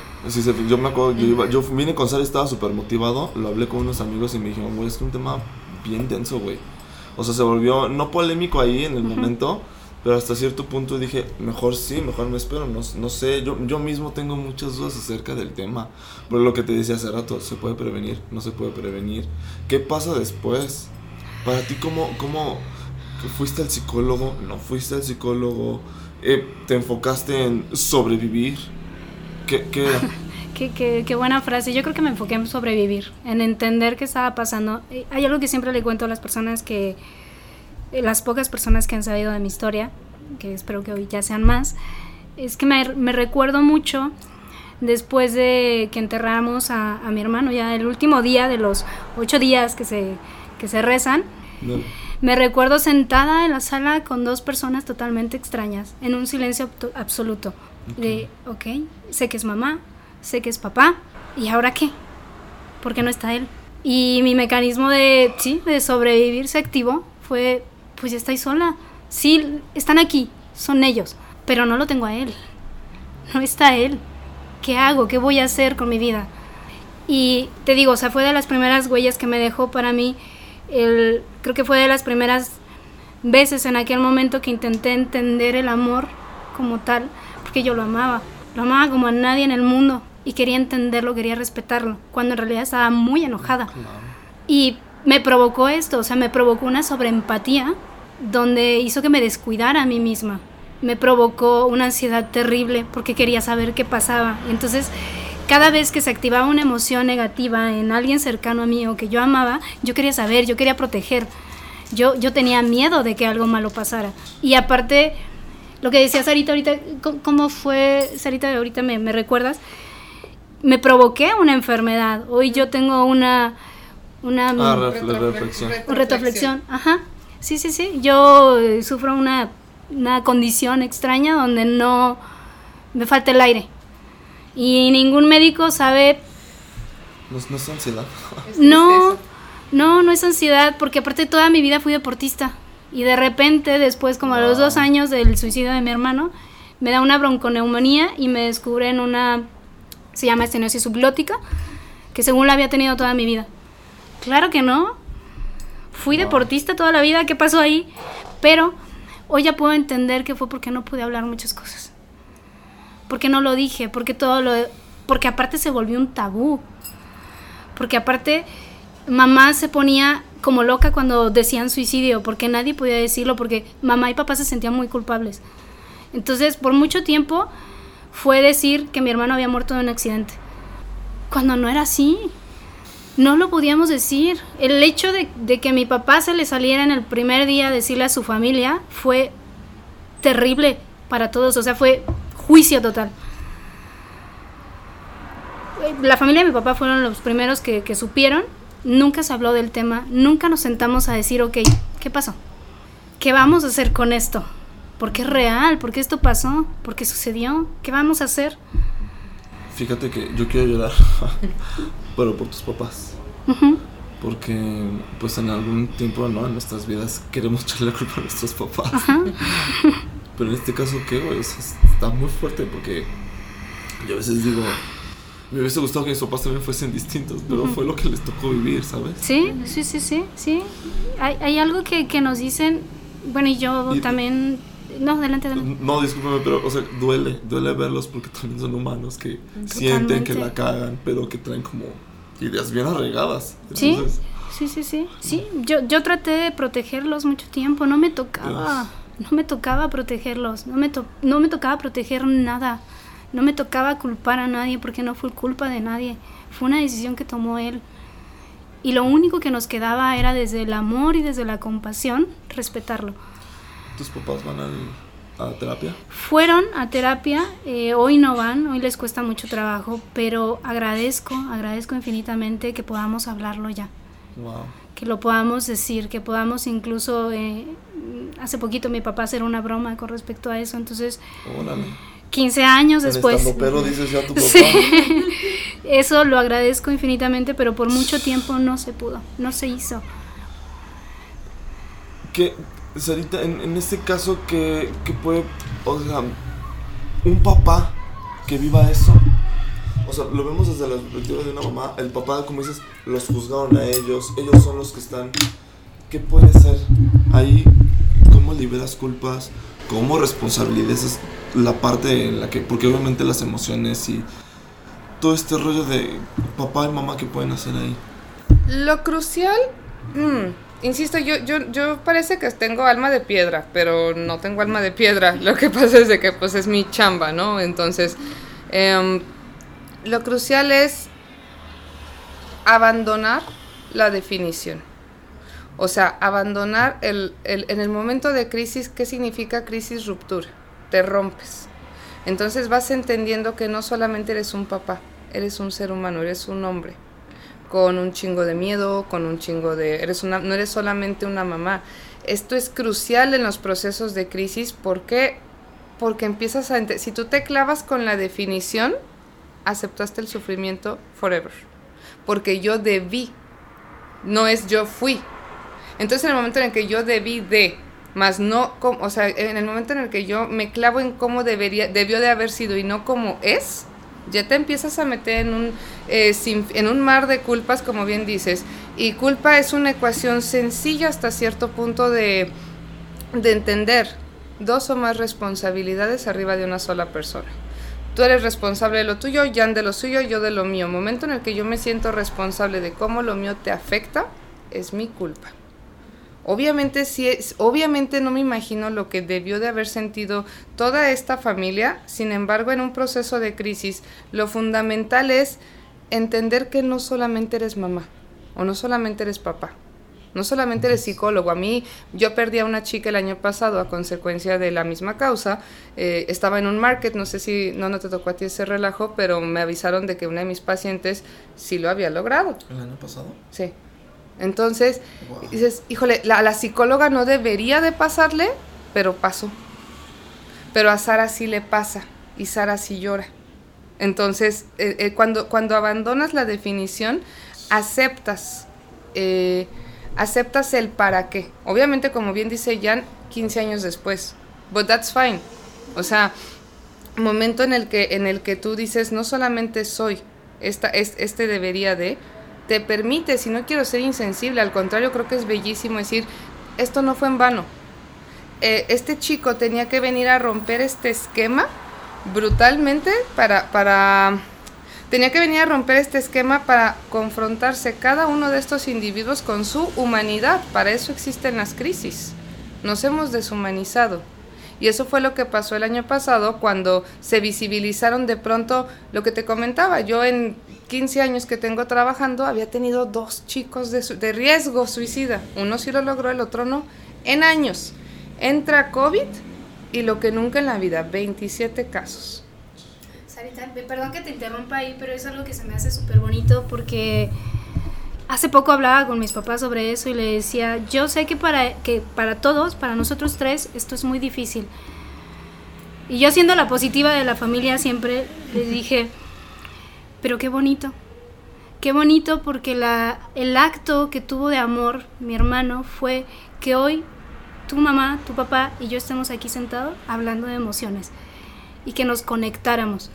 Yo me acuerdo, yo, iba, yo vine con Sara, estaba súper motivado, lo hablé con unos amigos y me dijeron, güey, es que un tema bien denso, güey. O sea, se volvió, no polémico ahí en el momento, pero hasta cierto punto dije, mejor sí, mejor me espero, no, no sé, yo, yo mismo tengo muchas dudas acerca del tema. Por lo que te decía hace rato, ¿se puede prevenir? ¿No se puede prevenir? ¿Qué pasa después? Para ti, ¿cómo, cómo fuiste al psicólogo? ¿No fuiste al psicólogo? Eh, ¿Te enfocaste en sobrevivir? ¿Qué, qué qué, buena frase. Yo creo que me enfoqué en sobrevivir, en entender qué estaba pasando. Hay algo que siempre le cuento a las personas que, eh, las pocas personas que han sabido de mi historia, que espero que hoy ya sean más, es que me, me recuerdo mucho después de que enterramos a, a, mi hermano, ya el último día de los ocho días que se, que se rezan. Me recuerdo sentada en la sala con dos personas totalmente extrañas, en un silencio absoluto. De, ok, sé que es mamá, sé que es papá, ¿y ahora qué? ¿Por qué no está él? Y mi mecanismo de, sí, de sobrevivir se activó, fue, pues ya estáis sola. Sí, están aquí, son ellos, pero no lo tengo a él. No está él. ¿Qué hago? ¿Qué voy a hacer con mi vida? Y te digo, o sea, fue de las primeras huellas que me dejó para mí. El, creo que fue de las primeras veces en aquel momento que intenté entender el amor como tal que yo lo amaba. Lo amaba como a nadie en el mundo y quería entenderlo, quería respetarlo, cuando en realidad estaba muy enojada. Y me provocó esto, o sea, me provocó una sobreempatía donde hizo que me descuidara a mí misma. Me provocó una ansiedad terrible porque quería saber qué pasaba. Entonces, cada vez que se activaba una emoción negativa en alguien cercano a mí o que yo amaba, yo quería saber, yo quería proteger. Yo, yo tenía miedo de que algo malo pasara. Y aparte, lo que decía Sarita ahorita, ¿cómo fue, Sarita, ahorita me, me recuerdas? Me provoqué una enfermedad. Hoy yo tengo una... Una ah, retroflexión. Retroflexión, ajá. Sí, sí, sí. Yo eh, sufro una, una condición extraña donde no... Me falta el aire. Y ningún médico sabe... No, no es ansiedad. no, no, no es ansiedad, porque aparte toda mi vida fui deportista. Y de repente, después, como a los dos años del suicidio de mi hermano, me da una bronconeumonía y me descubren una, se llama estenosis subglótica, que según la había tenido toda mi vida. Claro que no. Fui deportista toda la vida, ¿qué pasó ahí? Pero hoy ya puedo entender que fue porque no pude hablar muchas cosas. Porque no lo dije, porque todo lo... Porque aparte se volvió un tabú. Porque aparte mamá se ponía como loca cuando decían suicidio, porque nadie podía decirlo, porque mamá y papá se sentían muy culpables. Entonces, por mucho tiempo fue decir que mi hermano había muerto en un accidente, cuando no era así. No lo podíamos decir. El hecho de, de que mi papá se le saliera en el primer día a decirle a su familia fue terrible para todos, o sea, fue juicio total. La familia de mi papá fueron los primeros que supieron nunca se habló del tema, nunca nos sentamos a decir, ok, ¿qué pasó? ¿Qué vamos a hacer con esto? ¿Por qué es real? ¿Por qué esto pasó? ¿Por qué sucedió? ¿Qué vamos a hacer? Fíjate que yo quiero llorar, pero por tus papás. Porque, pues en algún tiempo, ¿no? En nuestras vidas queremos echarle la culpa a nuestros papás. pero en este caso, ¿qué, güey? está muy fuerte porque yo a veces digo, me hubiese gustado que mis papás también fuesen distintos, pero fue lo que les tocó vivir, ¿sabes? Sí, sí, sí, sí, sí. Hay, hay algo que, que, nos dicen, bueno, y yo también... No, adelante, adelante. No, discúlpeme, pero, o sea, duele, duele verlos porque también son humanos que sienten que la cagan, pero que traen como ideas bien arraigadas. sí, sí, sí, sí. Sí, yo, yo traté de protegerlos mucho tiempo, no me tocaba, no me tocaba protegerlos, no me, no me tocaba proteger nada, no me tocaba culpar a nadie porque no fue culpa de nadie, fue una decisión que tomó él. Y lo único que nos quedaba era desde el amor y desde la compasión respetarlo. ¿Tus papás van al, a terapia? Fueron a terapia, eh, hoy no van, hoy les cuesta mucho trabajo, pero agradezco, agradezco infinitamente que podamos hablarlo ya. Que lo podamos decir, que podamos incluso, eh, hace poquito mi papá hacer una broma con respecto a eso, entonces... 15 años después. Pero dices ya tu papá. Eso lo agradezco infinitamente, pero por mucho tiempo no se pudo, no se hizo. Que Sarita, en, en este caso, que, puede, o sea, un papá que viva eso, o sea, lo vemos desde la perspectiva de una mamá, el papá, como dices, los juzgaron a ellos, ellos son los que están, ¿qué puede ser ahí? ¿Cómo liberas culpas? ¿Cómo responsabilizas la parte en la que, porque obviamente las emociones y todo este rollo de papá y mamá que pueden hacer ahí? Lo crucial, mm, insisto, yo, yo, yo parece que tengo alma de piedra, pero no tengo alma de piedra. Lo que pasa es de que pues es mi chamba, ¿no? Entonces, em, lo crucial es abandonar la definición. O sea, abandonar el, el, en el momento de crisis, ¿qué significa crisis ruptura? Te rompes. Entonces vas entendiendo que no solamente eres un papá, eres un ser humano, eres un hombre con un chingo de miedo, con un chingo de... Eres una, no eres solamente una mamá. Esto es crucial en los procesos de crisis. ¿Por qué? Porque empiezas a... Si tú te clavas con la definición, aceptaste el sufrimiento forever. Porque yo debí, no es yo fui. Entonces en el momento en el que yo debí de, más no, como, o sea, en el momento en el que yo me clavo en cómo debería, debió de haber sido y no como es, ya te empiezas a meter en un, eh, en un mar de culpas, como bien dices. Y culpa es una ecuación sencilla hasta cierto punto de, de entender. Dos o más responsabilidades arriba de una sola persona. Tú eres responsable de lo tuyo, Jan de lo suyo, yo de lo mío. Momento en el que yo me siento responsable de cómo lo mío te afecta, es mi culpa. Obviamente, sí, obviamente no me imagino lo que debió de haber sentido toda esta familia, sin embargo, en un proceso de crisis, lo fundamental es entender que no solamente eres mamá o no solamente eres papá, no solamente eres psicólogo. A mí, yo perdí a una chica el año pasado a consecuencia de la misma causa. Eh, estaba en un market, no sé si no, no te tocó a ti ese relajo, pero me avisaron de que una de mis pacientes sí lo había logrado. ¿El año pasado? Sí. Entonces, dices, híjole, la, la psicóloga no debería de pasarle, pero pasó. Pero a Sara sí le pasa y Sara sí llora. Entonces, eh, eh, cuando, cuando abandonas la definición, aceptas, eh, aceptas el para qué. Obviamente, como bien dice Jan, 15 años después. But that's fine. O sea, momento en el que, en el que tú dices, no solamente soy, esta, este debería de, te permite, si no quiero ser insensible, al contrario creo que es bellísimo decir, esto no fue en vano. Eh, este chico tenía que venir a romper este esquema brutalmente para, para... Tenía que venir a romper este esquema para confrontarse cada uno de estos individuos con su humanidad. Para eso existen las crisis. Nos hemos deshumanizado. Y eso fue lo que pasó el año pasado cuando se visibilizaron de pronto lo que te comentaba. Yo en 15 años que tengo trabajando, había tenido dos chicos de, riesgo suicida. Uno sí lo logró, el otro no. En años. Entra COVID y lo que nunca en la vida, 27 casos. Sarita, perdón que te interrumpa ahí, pero es algo que se me hace súper bonito porque hace poco hablaba con mis papás sobre eso y le decía, yo sé que para, que para todos, para nosotros tres, esto es muy difícil. Y yo siendo la positiva de la familia siempre les dije, pero qué bonito. Qué bonito porque el acto que tuvo de amor mi hermano fue que hoy tu mamá, tu papá y yo estemos aquí sentados hablando de emociones y que nos conectáramos.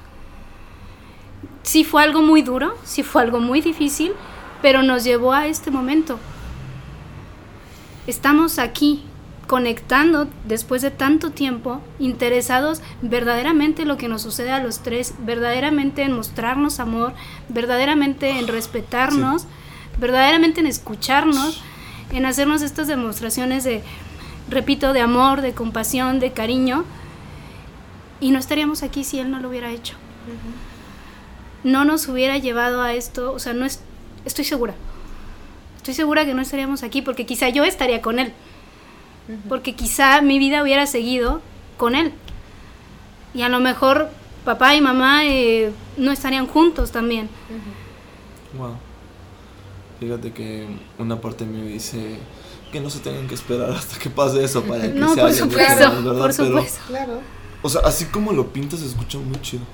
Sí fue algo muy duro, sí fue algo muy difícil, pero nos llevó a este momento. Estamos aquí conectando después de tanto tiempo, interesados verdaderamente en lo que nos sucede a los tres, verdaderamente en mostrarnos amor, verdaderamente en respetarnos, verdaderamente en escucharnos, en hacernos estas demostraciones de, repito, de amor, de compasión, de cariño, y no estaríamos aquí si él no lo hubiera hecho. No nos hubiera llevado a esto, o sea, no es, estoy segura. Estoy segura que no estaríamos aquí porque quizá yo estaría con él. Porque quizá mi vida hubiera seguido con él. Y a lo mejor papá y mamá eh, no estarían juntos también. Wow. Fíjate que una parte mí dice que no se tengan que esperar hasta que pase eso para que no, se por supuesto, por supuesto. claro. O sea, así como lo pintas, se escucha muy chido.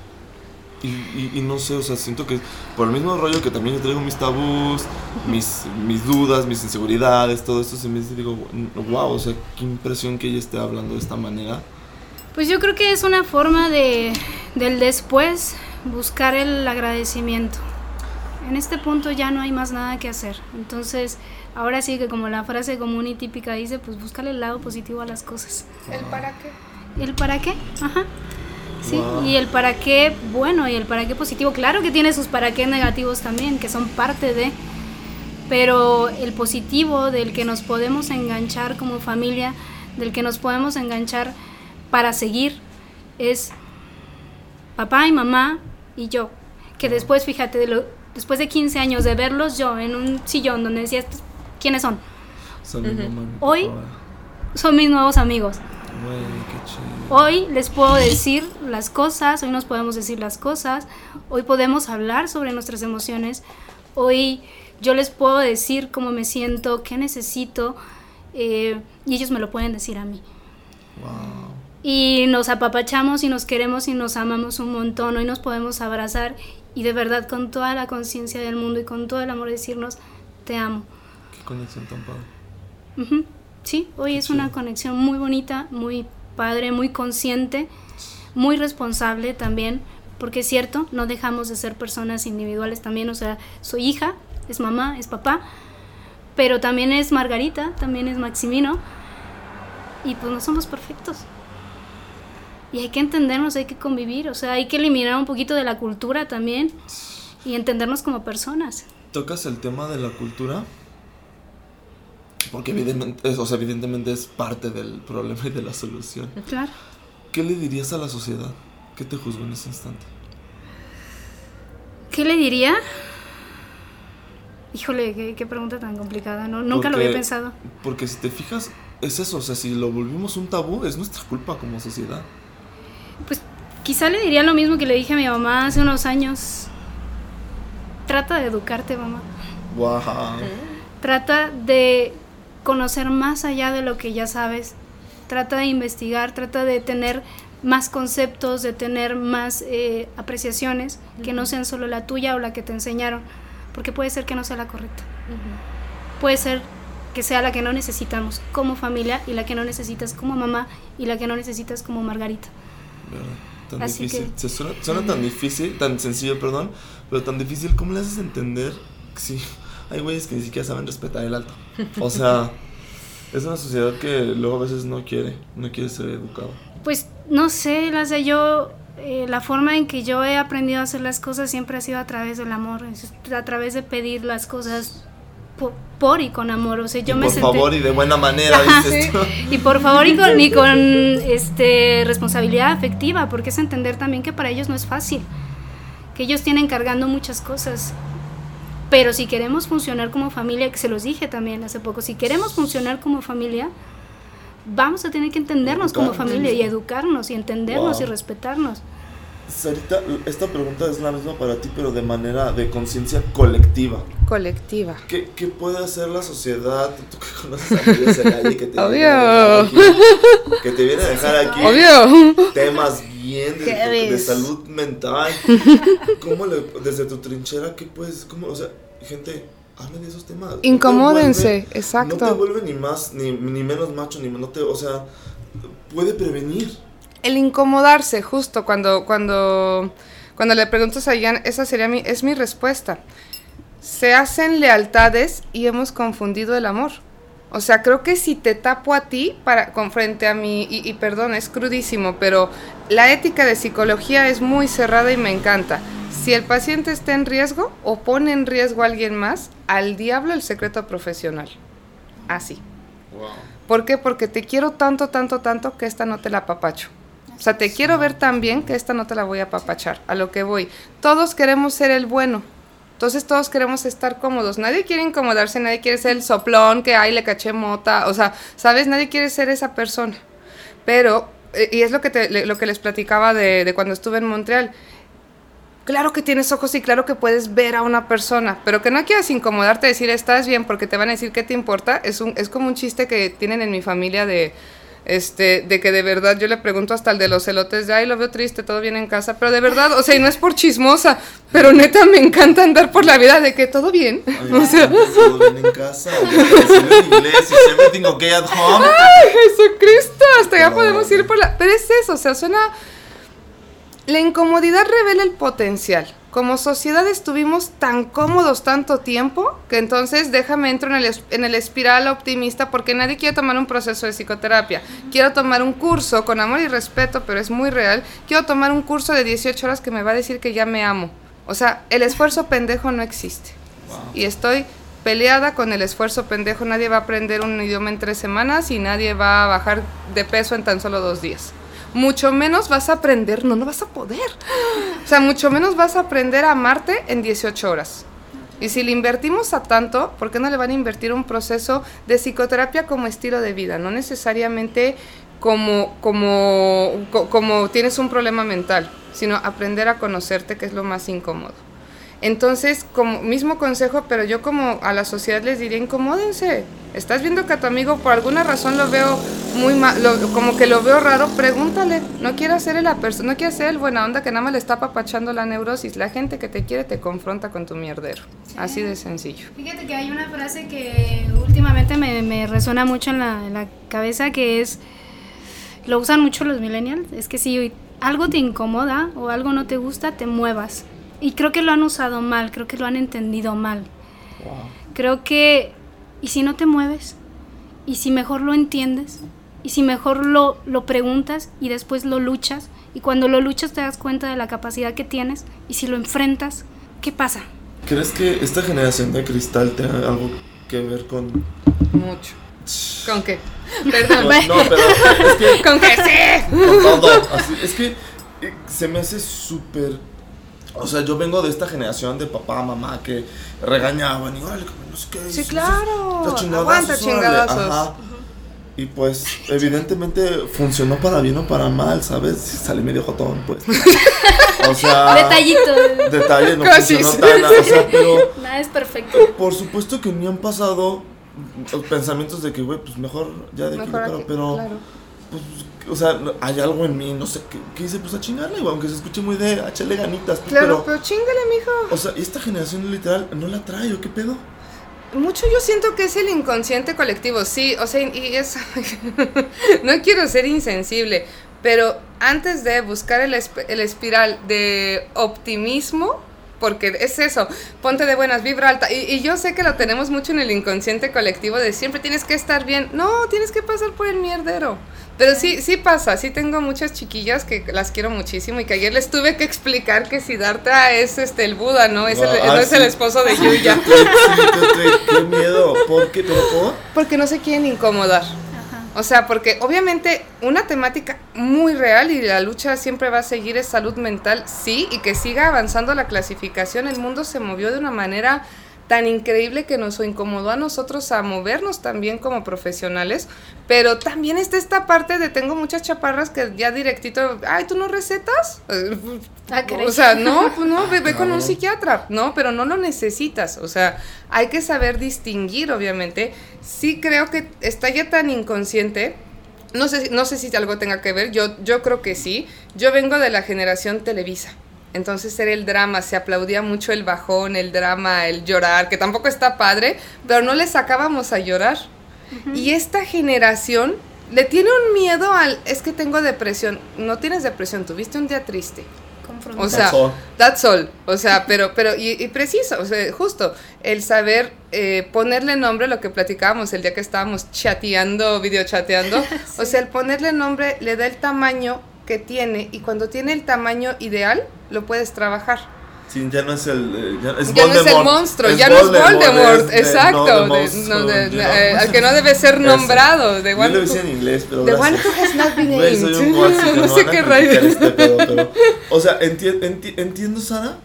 Y, y, no sé, o sea, siento que por el mismo rollo que también yo traigo mis tabús, mis, mis dudas, mis inseguridades, todo esto, se me dice, digo, wow, o sea, qué impresión que ella esté hablando de esta manera. Pues yo creo que es una forma de, del después buscar el agradecimiento. En este punto ya no hay más nada que hacer. Entonces, ahora sí que como la frase común y típica dice, pues búscale el lado positivo a las cosas. ¿El para qué? ¿El para qué? Ajá. Sí, y el para qué bueno y el para qué positivo. Claro que tiene sus para qué negativos también, que son parte de, pero el positivo del que nos podemos enganchar como familia, del que nos podemos enganchar para seguir, es papá y mamá y yo. Que después, fíjate, de lo, después de 15 años de verlos yo en un sillón donde decías, ¿quiénes son? Son mi mamá, mi Hoy son mis nuevos amigos. Güey, qué chido. Hoy les puedo decir las cosas, hoy nos podemos decir las cosas, hoy podemos hablar sobre nuestras emociones, hoy yo les puedo decir cómo me siento, qué necesito, eh, y ellos me lo pueden decir a mí. Wow. Y nos apapachamos y nos queremos y nos amamos un montón, hoy nos podemos abrazar y de verdad con toda la conciencia del mundo y con todo el amor decirnos, te amo. Qué conexión tan padre. Sí, hoy es una conexión muy bonita, muy padre, muy consciente, muy responsable también, porque es cierto, no dejamos de ser personas individuales también, o sea, soy hija, es mamá, es papá, pero también es Margarita, también es Maximino, y pues no somos perfectos. Y hay que entendernos, hay que convivir, o sea, hay que eliminar un poquito de la cultura también y entendernos como personas. ¿Tocas el tema de la cultura? Porque evidentemente, es- o sea, evidentemente es parte del problema y de la solución. Claro. ¿Qué le dirías a la sociedad? ¿Qué te juzgó en ese instante? ¿Qué le diría? Híjole, qué, qué pregunta tan complicada, ¿no? Nunca lo había pensado. Porque si te fijas, es eso, o sea, si lo volvimos un tabú, es nuestra culpa como sociedad. Pues quizá le diría lo mismo que le dije a mi mamá hace unos años. Trata de educarte, mamá. Wow. Trata de conocer más allá de lo que ya sabes. Trata de investigar, trata de tener más conceptos, de tener más eh, apreciaciones que no sean solo la tuya o la que te enseñaron. Porque puede ser que no sea la correcta. Puede ser que sea la que no necesitamos como familia y la que no necesitas como mamá y la que no necesitas como Margarita. ¿Verdad? Tan Así difícil. que- Se suena, suena tan difícil, tan sencillo, perdón, pero tan difícil. ¿Cómo le haces entender sí? Hay güeyes que ni siquiera saben respetar el alto. O sea, es una sociedad que luego a veces no quiere, no quiere ser educado. Pues no sé, la sé, yo, eh, la forma en que yo he aprendido a hacer las cosas siempre ha sido a través del amor, a través de pedir las cosas po- por, y con amor. O sea, yo Y me por senté- favor y de buena manera, Ajá, sí. Y por favor y con, y con este, responsabilidad afectiva, porque es entender también que para ellos no es fácil, que ellos tienen cargando muchas cosas. Pero si queremos funcionar como familia, que se los dije también hace poco, si queremos funcionar como familia, vamos a tener que entendernos como familia y educarnos y entendernos Wow. y respetarnos. Sarita, esta pregunta es la misma para ti, pero de manera de conciencia colectiva. Colectiva. ¿Qué, ¿Qué puede hacer la sociedad? Tú que conoces a Miguel Celaya, que te Obvio. viene a dejar aquí, que te viene a dejar aquí Obvio. temas bien de, salud mental. ¿Cómo le, desde tu trinchera, qué puedes, cómo, o sea, gente, hablen de esos temas. Incomódense, exacto. No te vuelve ni más, ni, ni menos macho, ni no te, o sea, puede prevenir. El incomodarse, justo cuando, cuando, cuando le preguntas a Jan, esa sería mi, es mi respuesta. Se hacen lealtades y hemos confundido el amor. O sea, creo que si te tapo a ti para, con frente a mí, y, y perdón, es crudísimo, pero la ética de psicología es muy cerrada y me encanta. Si el paciente está en riesgo o pone en riesgo a alguien más, al diablo el secreto profesional. Así. ¿Por qué? Porque te quiero tanto, tanto, tanto que esta no te la papacho. O sea, te quiero ver tan bien que esta no te la voy a papachar. A lo que voy. Todos queremos ser el bueno. Entonces todos queremos estar cómodos. Nadie quiere incomodarse, nadie quiere ser el soplón que ay le caché mota. O sea, ¿sabes? Nadie quiere ser esa persona. Pero, eh, y es lo que, te, lo que les platicaba de, de cuando estuve en Montreal claro que tienes ojos y claro que puedes ver a una persona, pero que no quieras incomodarte, decir estás bien porque te van a decir qué te importa, es, un, es como un chiste que tienen en mi familia de, este, de que de verdad yo le pregunto hasta el de los celotes de, ay, lo veo triste, todo bien en casa, pero de verdad, o sea, y no es por chismosa, pero neta me encanta andar por la vida de que todo bien. o sea, todo bien en casa, everything okay at home. Ay, Jesucristo, hasta ya podemos ir por la, pero es eso, o sea, suena, la incomodidad revela el potencial. Como sociedad estuvimos tan cómodos tanto tiempo que entonces déjame entro en el, en el espiral optimista porque nadie quiere tomar un proceso de psicoterapia. Quiero tomar un curso con amor y respeto, pero es muy real. Quiero tomar un curso de 18 horas que me va a decir que ya me amo. O sea, el esfuerzo pendejo no existe. Y estoy peleada con el esfuerzo pendejo. Nadie va a aprender un idioma en tres semanas y nadie va a bajar de peso en tan solo dos días mucho menos vas a aprender, no, no vas a poder. O sea, mucho menos vas a aprender a amarte en 18 horas. Y si le invertimos a tanto, ¿por qué no le van a invertir un proceso de psicoterapia como estilo de vida? No necesariamente como, como, como tienes un problema mental, sino aprender a conocerte, que es lo más incómodo. Entonces, como mismo consejo, pero yo como a la sociedad les diría, incomódense. Estás viendo que a tu amigo por alguna razón lo veo muy mal, como que lo veo raro, pregúntale. No quiero ser la persona, no quiero ser el buena onda que nada más le está papachando la neurosis. La gente que te quiere te confronta con tu mierdero. Así de sencillo. Fíjate que hay una frase que últimamente me, me resuena mucho en la, en la cabeza que es, lo usan mucho los millennials, es que si algo te incomoda o algo no te gusta, te muevas y creo que lo han usado mal, creo que lo han entendido mal. Creo que, ¿y si no te mueves? ¿Y si mejor lo entiendes? ¿Y si mejor lo, lo preguntas y después lo luchas? Y cuando lo luchas te das cuenta de la capacidad que tienes. ¿Y si lo enfrentas? ¿Qué pasa? ¿Crees que esta generación de cristal tenga algo que ver con... Mucho. ¿Con qué? Perdón. No, pero es que... ¿Con qué sí? Con todo. es que eh, se me hace súper o sea, yo vengo de esta generación de papá, mamá que regañaban y órale, no sé qué. Sí, claro. Aguanta chingadazos. Ajá. Y pues, evidentemente funcionó para bien o para mal, ¿sabes? Salí medio jotón, pues. O sea. Detallito. Detalle, no funcionó tan. O sea, pero. Nada es perfecto. Por supuesto que me han pasado pensamientos de que, güey, pues mejor ya de mejor aquí, pero. Claro. Pues o sea, hay algo en mí, no sé, qué, qué hice, pues a chingarle, aunque se escuche muy de, echarle ganitas. Pues, claro, pero, chingale, mijo. O sea, esta generación literal no la trae, ¿o qué pedo? Mucho yo siento que es el inconsciente colectivo, sí, o sea, y es, no quiero ser insensible, pero antes de buscar el, el espiral de optimismo, porque es eso, ponte de buenas, vibra alta. Y, y, yo sé que lo tenemos mucho en el inconsciente colectivo de siempre tienes que estar bien. No, tienes que pasar por el mierdero. Pero sí, sí pasa, sí tengo muchas chiquillas que las quiero muchísimo y que ayer les tuve que explicar que Siddhartha es este el Buda, ¿no? Es, el, no es el esposo de Yuya. qué miedo, ¿por qué? ¿Pero Porque no se quieren incomodar. O sea, porque obviamente una temática muy real y la lucha siempre va a seguir es salud mental, sí, y que siga avanzando la clasificación. El mundo se movió de una manera tan increíble que nos incomodó a nosotros a movernos también como profesionales, pero también está esta parte de tengo muchas chaparras que ya directito, ay, ¿tú no recetas? Ah, o sea, no, pues no, ve, con un psiquiatra, no, pero no lo necesitas, o sea, hay que saber distinguir, obviamente. Sí creo que está ya tan inconsciente, no sé, no sé si algo tenga que ver, yo, yo creo que sí, yo vengo de la generación Televisa. Entonces era el drama, se aplaudía mucho el bajón, el drama, el llorar, que tampoco está padre, pero no le sacábamos a llorar. Y esta generación le tiene un miedo al, es que tengo depresión. No tienes depresión, tuviste un día triste. O sea, that's all. O sea, pero, pero, y, preciso, o sea, justo, el saber eh, ponerle nombre, lo que platicábamos el día que estábamos chateando, videochateando, o sea, el ponerle nombre le da el tamaño que tiene y cuando tiene el tamaño ideal, lo puedes trabajar. Sí, ya no es el. Eh, ya, es, ya no es el monstruo, ya no es Voldemort, exacto. Al que no debe ser nombrado. De Yo lo decía en inglés, pero. The one who has not been named. No, no sé qué rayos. Este o sea, enti enti entiendo, Sara,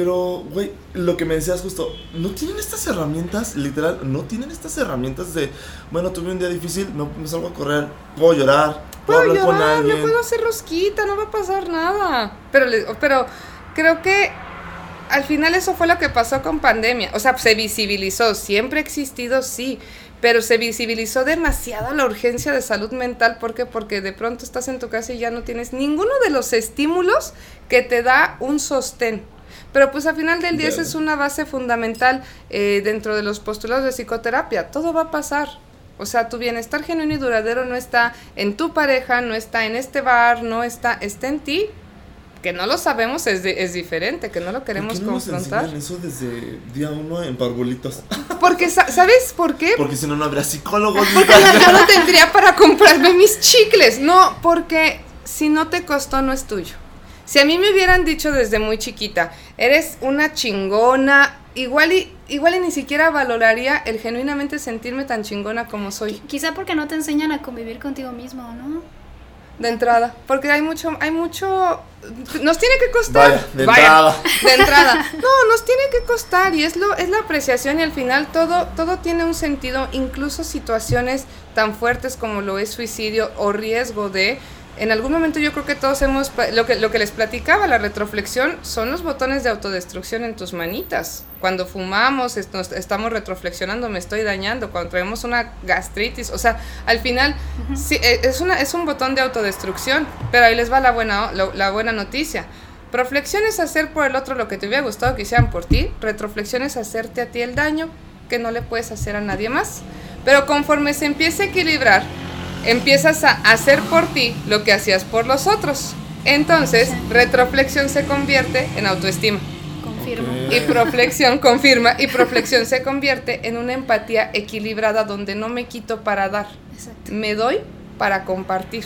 pero, güey, lo que me decías justo, no tienen estas herramientas, literal, no tienen estas herramientas de, bueno, tuve un día difícil, me, me salgo a correr, puedo llorar, puedo, hablar llorar, con alguien. Yo puedo hacer rosquita, no va a pasar nada. Pero, pero creo que al final eso fue lo que pasó con pandemia. O sea, se visibilizó, siempre ha existido, sí, pero se visibilizó demasiado la urgencia de salud mental. ¿Por qué? Porque de pronto estás en tu casa y ya no tienes ninguno de los estímulos que te da un sostén. Pero pues al final del día esa es una base fundamental eh, dentro de los postulados de psicoterapia. Todo va a pasar. O sea, tu bienestar genuino y duradero no está en tu pareja, no está en este bar, no está, está en ti. Que no lo sabemos es, es diferente, que no lo queremos ¿Por qué no confrontar. Nos eso desde día uno en Parbolitos. Porque, ¿sabes por qué? Porque si no, no habría psicólogos. yo no tendría para comprarme mis chicles. No, porque si no te costó, no es tuyo. Si a mí me hubieran dicho desde muy chiquita, eres una chingona, igual y, igual y ni siquiera valoraría el genuinamente sentirme tan chingona como soy. Quizá porque no te enseñan a convivir contigo mismo, ¿no? De entrada, porque hay mucho, hay mucho, nos tiene que costar. Vaya, de entrada. De entrada. No, nos tiene que costar y es lo, es la apreciación y al final todo, todo tiene un sentido, incluso situaciones tan fuertes como lo es suicidio o riesgo de, en algún momento yo creo que todos hemos, lo que, lo que les platicaba, la retroflexión, son los botones de autodestrucción en tus manitas. Cuando fumamos, estamos retroflexionando, me estoy dañando, cuando traemos una gastritis, o sea, al final sí, e, es, una, es un botón de autodestrucción, pero ahí les va la buena, la buena noticia. Proflexión es hacer por el otro lo que te hubiera gustado que hicieran por ti, retroflexión es hacerte a ti el daño que no le puedes hacer a nadie más. Pero conforme se empieza a equilibrar, empiezas a hacer por ti lo que hacías por los otros. Entonces, retroflexión se convierte en autoestima. Confirma. Y proflexión confirma y proflexión se convierte en una empatía equilibrada donde no me quito para dar. Me doy para compartir.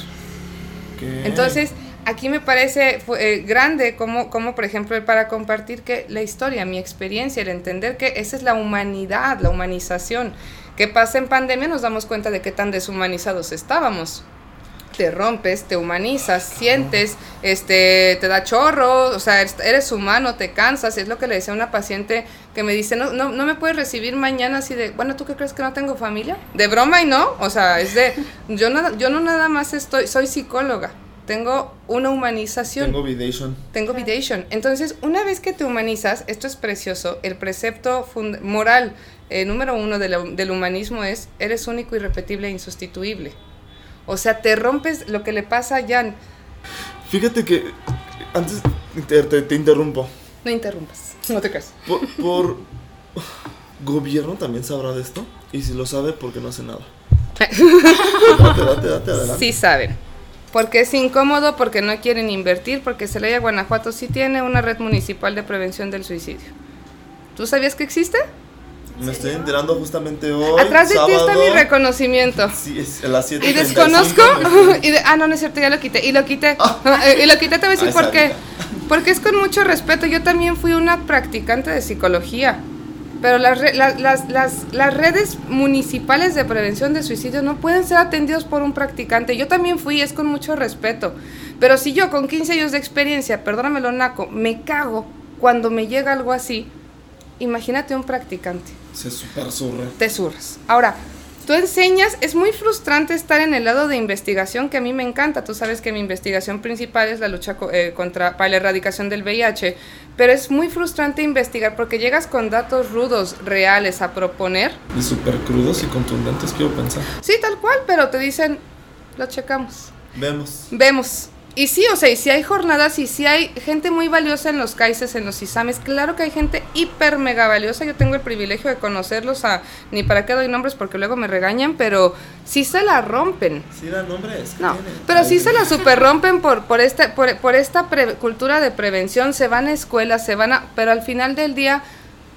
Entonces, aquí me parece eh, grande como, como, por ejemplo, el para compartir que la historia, mi experiencia, el entender que esa es la humanidad, la humanización. ¿Qué pasa en pandemia? Nos damos cuenta de qué tan deshumanizados estábamos. Te rompes, te humanizas, sientes, este, te da chorro, o sea, eres humano, te cansas. Es lo que le decía a una paciente que me dice, no, no, no me puedes recibir mañana así de, bueno, ¿tú qué crees que no tengo familia? De broma y no, o sea, es de, yo, no, yo no nada más estoy, soy psicóloga tengo una humanización. Tengo vidation. Tengo vidation. Entonces, una vez que te humanizas, esto es precioso, el precepto moral eh, número uno del humanismo es, eres único, irrepetible e insustituible. O sea, te rompes lo que le pasa a Jan. Fíjate que, antes te, interrumpo. No interrumpas, no te creas. Por, gobierno también sabrá de esto, y si lo sabe, ¿por qué no hace nada? date, date, date, adelante. Sí saben. Porque es incómodo, porque no quieren invertir, porque Celaya Guanajuato sí tiene una red municipal de prevención del suicidio. ¿Tú sabías que existe? Me estoy enterando justamente hoy. Atrás de ti está mi reconocimiento. Sí, es a las 7. Y desconozco. y ah, no, no es cierto, ya lo quité. Y lo quité. Ah. y lo quité, te voy a decir por qué. Porque es con mucho respeto. Yo también fui una practicante de psicología. Pero las, las, las, las, redes municipales de prevención de suicidio no pueden ser atendidos por un practicante. Yo también fui, es con mucho respeto. Pero si yo con 15 años de experiencia, perdónamelo, Naco, me cago cuando me llega algo así, imagínate un practicante. Se super surra. Te surras. Ahora, tú enseñas, es muy frustrante estar en el lado de investigación que a mí me encanta. Tú sabes que mi investigación principal es la lucha eh, contra para la erradicación del VIH, pero es muy frustrante investigar porque llegas con datos rudos, reales a proponer. Y súper crudos y contundentes, quiero pensar. Sí, tal cual, pero te dicen, lo checamos. Vemos. Vemos. Y sí, o sea, y si hay jornadas y si hay gente muy valiosa en los CAICES, en los ISAMES, claro que hay gente hiper mega valiosa. Yo tengo el privilegio de conocerlos a ni para qué doy nombres porque luego me regañan, pero sí se la rompen. Sí dan nombres. No, pero sí se la super rompen por por este por, por esta cultura de prevención, se van a escuelas, se van a, pero al final del día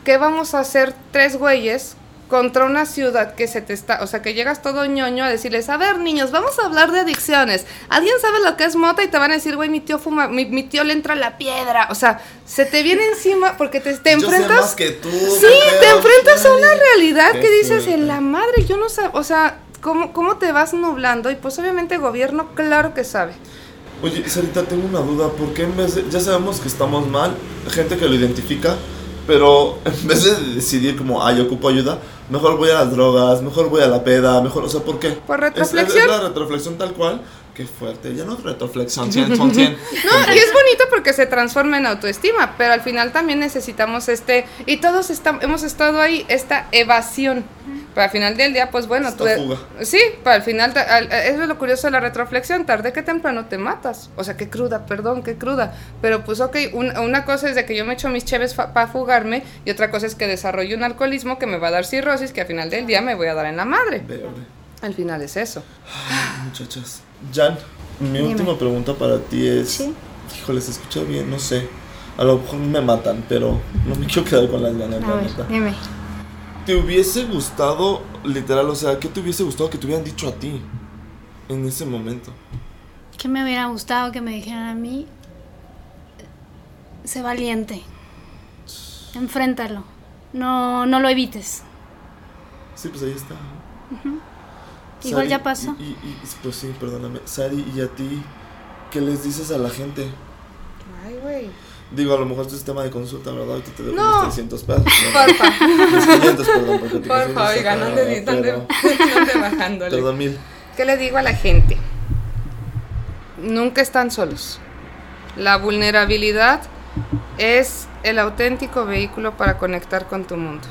¿qué vamos a hacer tres güeyes contra una ciudad que se te está, o sea, que llegas todo ñoño a decirles, a ver, niños, vamos a hablar de adicciones. ¿Alguien sabe lo que es mota? Y te van a decir, güey, mi tío fuma, mi, mi, tío le entra la piedra. O sea, se te viene encima porque te, te enfrentas... que tú, sí, te enfrentas a una realidad que dices, en la madre, yo no sé, o sea, ¿cómo, ¿cómo te vas nublando? Y pues obviamente el gobierno, claro que sabe. Oye, Sarita, tengo una duda, ¿por qué en vez de, ya sabemos que estamos mal, gente que lo identifica, pero en vez de decidir como, yo ocupo ayuda, mejor voy a las drogas, mejor voy a la peda, mejor, o sea, ¿por qué? Por retroflexión. Es, la retroflexión tal cual. Qué fuerte, ya no es retroflexión, 100, son 100. No, y es bonito porque se transforma en autoestima, pero al final también necesitamos este, y todos estamos, hemos estado ahí, esta evasión. Pero al final del día, pues bueno, tú... fuga. Sí, pero al final, al- eso es lo curioso de la retroflexión, tarde que temprano te matas. O sea, qué cruda, perdón, qué cruda. Pero pues ok, un- una cosa es de que yo me echo mis cheves para fugarme y otra cosa es que desarrollo un alcoholismo que me va a dar cirrosis que al final del día me voy a dar en la madre. Verde. Al final es eso. Ay, muchachas. Jan, mi última pregunta para ti es... Sí. Híjole, se escucha bien, no sé. A lo mejor me matan, pero no me quiero quedar con las ganas, A la ver, neta. dime. ¿Te hubiese gustado, literal, o sea, qué te hubiese gustado que te hubieran dicho a ti en ese momento? ¿Qué me hubiera gustado que me dijeran a mí? Sé valiente. Enfréntalo. No, no lo evites. Sí, pues ahí está. Igual Sari, ya pasó. Y, y- y- pues sí, perdóname. Sari, ¿y a ti qué les dices a la gente? Ay, güey. Digo, a lo mejor este es tema de consulta, ¿verdad? Que te debo No. unos 300 pesos. Porfa, Los 500, perdón, porque te porfa, oiga, no ande, no no bajándole. Perdón, mil. ¿Qué le digo a la gente? Nunca están solos. La vulnerabilidad es el auténtico vehículo para conectar con tu mundo.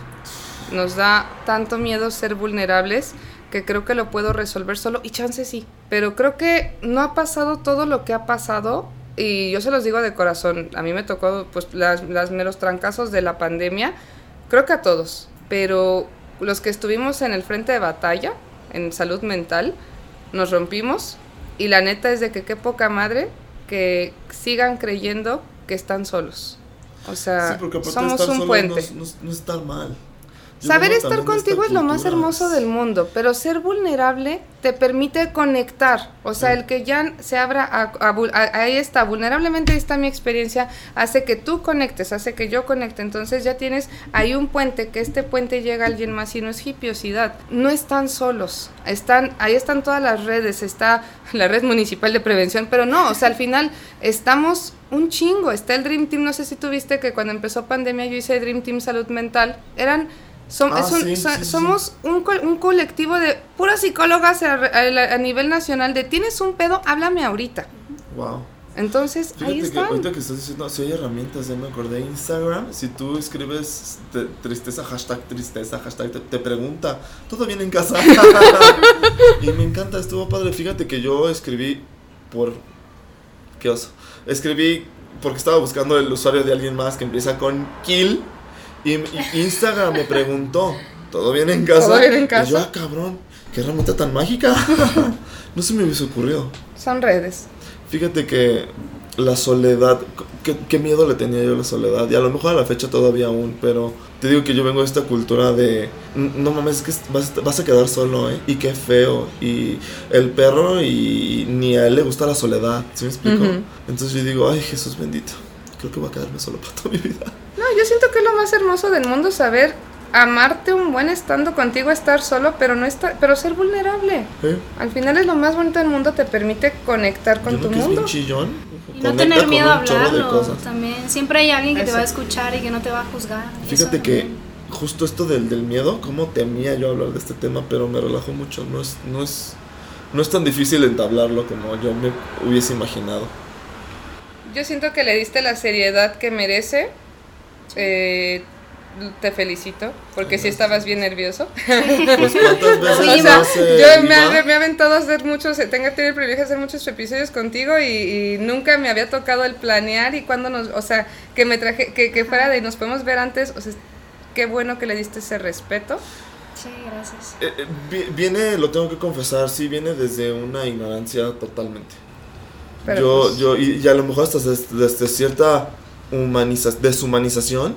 Nos da tanto miedo ser vulnerables que creo que lo puedo resolver solo y chance sí. Pero creo que no ha pasado todo lo que ha pasado y yo se los digo de corazón. A mí me tocó pues las, las meros trancazos de la pandemia. Creo que a todos. Pero los que estuvimos en el frente de batalla, en salud mental, nos rompimos y la neta es de que qué poca madre que sigan creyendo que están solos. O sea, Sí, porque somos estar un puente. No, no no es tan mal. Yo Saber estar contigo es lo más hermoso del mundo, pero ser vulnerable te permite conectar. O sea, el que ya se abra a, a a- ahí está, vulnerablemente ahí está mi experiencia, hace que tú conectes, hace que yo conecte. Entonces ya tienes ahí un puente, que este puente llega a alguien más y no es hipiosidad. No están solos, están, ahí están todas las redes, está la red municipal de prevención, pero no, o sea, al final estamos un chingo. Está el Dream Team, no sé si tuviste que cuando empezó pandemia yo hice Dream Team Salud Mental. Eran som- Ah, es un- sí, so- sí, sí. somos un, co- un colectivo de puras psicólogas a, a- a nivel nacional de tienes un pedo, háblame ahorita. Wow. Entonces, ahí Fíjate están. ahorita que estás diciendo, si hay herramientas, ya me acordé, Instagram, si tú escribes te- tristeza, hashtag tristeza, hashtag te, te pregunta, ¿todo bien en casa? y me encanta, estuvo padre. Fíjate que yo escribí por... ¿Qué oso? Escribí porque estaba buscando el usuario de alguien más que empieza con kill y, y Instagram me preguntó, ¿todo bien en casa? ¿Todo bien en Y casa? yo, ah, cabrón, qué herramienta tan mágica. no se me hubiese ocurrido. Son redes. Fíjate que la soledad, qué, qué miedo le tenía yo a la soledad, y a lo mejor a la fecha todavía aún, pero te digo que yo vengo de esta cultura de, "N- no mames, es que vas, vas a quedar solo, ¿eh? Y qué feo, y el perro, y ni a él le gusta la soledad, ¿sí me explico? Entonces yo digo, ay Jesús bendito, creo que voy a quedarme solo para toda mi vida. Yo siento que es lo más hermoso del mundo saber amarte un buen estando contigo, estar solo, pero no estar, pero ser vulnerable. ¿Eh? Al final es lo más bonito del mundo, te permite conectar con Yo tu que mundo. chillón. Y no tener miedo a hablarlo cosas. también. Siempre hay alguien que te va a escuchar y que no te va a juzgar. Fíjate Eso que también. justo esto del, del miedo, como temía yo hablar de este tema, pero me relajó mucho. No es, no es, no es tan difícil entablarlo como yo me hubiese imaginado. Yo siento que le diste la seriedad que merece. Eh, te felicito, porque sí estabas bien nervioso. Pues cuántas veces O sea, yo me, ha- me he aventado a hacer muchos, tengo tenido el privilegio de hacer muchos episodios contigo y, y nunca me había tocado el planear y cuando nos, o sea, que me traje, que, que fuera de nos podemos ver antes, o sea, qué bueno que le diste ese respeto. Sí, gracias. Eh, eh, vi- viene, lo tengo que confesar, sí viene desde una ignorancia totalmente. Pero yo, pues- yo, y, y a lo mejor hasta desde, desde cierta humaniza, deshumanización,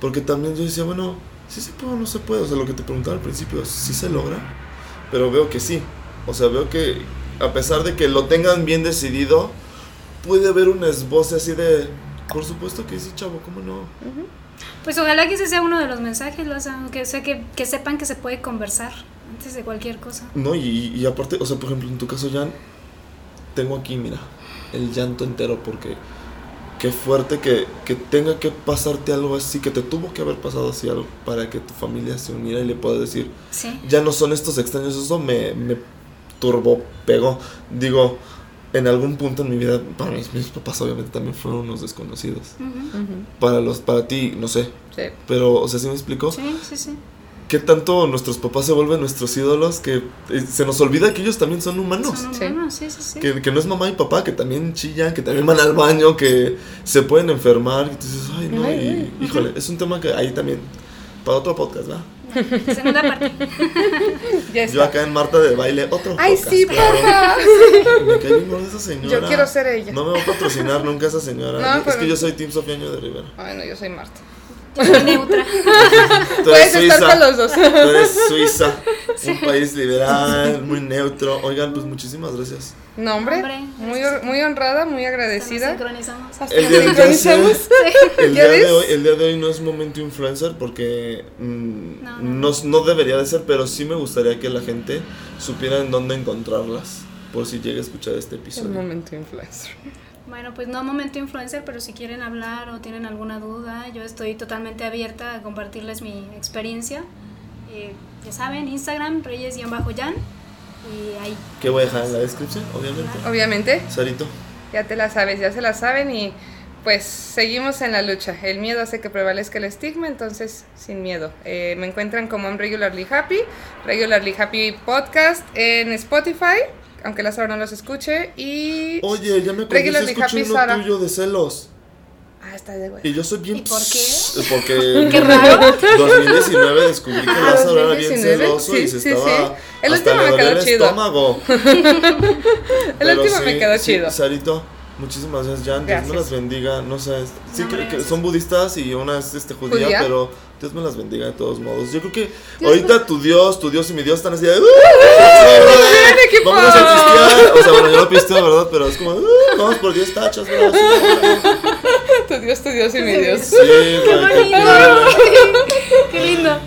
porque también yo decía, bueno, sí se puede o no se puede. O sea, lo que te preguntaba al principio, sí se logra, pero veo que sí. O sea, veo que a pesar de que lo tengan bien decidido, puede haber un esboce así de, por supuesto que sí, chavo, ¿cómo no? Pues ojalá que ese sea uno de los mensajes, que, sea, que, que sepan que se puede conversar antes de cualquier cosa. No, y, y aparte, o sea, por ejemplo, en tu caso, Jan, tengo aquí, mira, el llanto entero porque qué fuerte que, que, tenga que pasarte algo así, que te tuvo que haber pasado así algo para que tu familia se uniera y le pueda decir, sí. ya no son estos extraños, eso me, me turbo pegó. Digo, en algún punto en mi vida, para mis, mis papás obviamente también fueron unos desconocidos. Para los, para ti, no sé. Sí. Pero, o sea, ¿sí me explicó? Sí, sí, sí. ¿Qué tanto nuestros papás se vuelven nuestros ídolos que eh, se nos olvida que ellos también son humanos? Son humanos, sí, sí, sí. Que, que, no es mamá y papá, que también chillan, que también van al baño, que se pueden enfermar. Y dices, ay, no, y, híjole, es un tema que ahí también, para otro podcast, ¿verdad? Segunda parte. Yo acá en Marta de baile, otro Ay, podcast, sí, porfa. Me cae bien esa señora. Yo quiero ser ella. No me va a patrocinar nunca esa señora. No, pero- Es que yo soy Team Sofía Año de Rivera. Bueno, yo soy Marta. Yo soy neutra. Tú Puedes eres estar Suiza. con los dos. Tú eres Suiza. Un país liberal, muy neutro. Oigan, pues muchísimas gracias. No, hombre. Hombre, muy, muy honrada, muy Nos agradecida. sincronizamos. Hasta El día, sincronizamos. el, ¿Ya día de hoy, el día de hoy no es momento influencer porque mm, No, no, no. no debería de ser, pero sí me gustaría que la gente supiera en dónde encontrarlas. Por si llega a escuchar este Un episodio. momento influencer. Bueno, pues no momento influencer, pero si quieren hablar o tienen alguna duda, yo estoy totalmente abierta a compartirles mi experiencia. Eh, ya saben, Instagram, reyes-yan. Y ahí. Que voy a dejar en la descripción, obviamente. Obviamente, Sarito. ya te la sabes, ya se la saben y pues seguimos en la lucha. El miedo hace que prevalezca el estigma, entonces sin miedo. Eh, me encuentran como I'm Regularly Happy, Regularly Happy Podcast en Spotify, aunque la Sara no los escuche. Y. Oye, ya me acordé, Regularly escuché uno Sara. tuyo de celos. Ah, está de güey. Y yo soy bien... ¿Y por qué? Porque... Qué raro. 2019 descubrí que Ah, Lázaro era bien 2019, celoso y sí, se sí, estaba... sí. El hasta último me quedó el chido. estómago. El Pero último sí, me quedó sí, chido. Sarito, muchísimas gracias, Jan. Dios me las bendiga. No sé, sí No, que, son budistas y una es este, judía, ¿Judía? pero Dios me las bendiga de todos modos. Yo creo que Dios ahorita tu Dios, tu Dios y mi Dios están así de... "Uh! Vamos a pistear. O sea, bueno, yo no pisteo, ¿verdad? Pero es como... "Uh, vamos por 10 tachas. Sí, Tu Dios, tu Dios y mi Dios. Sí, qué bonito. ¡Qué lindo!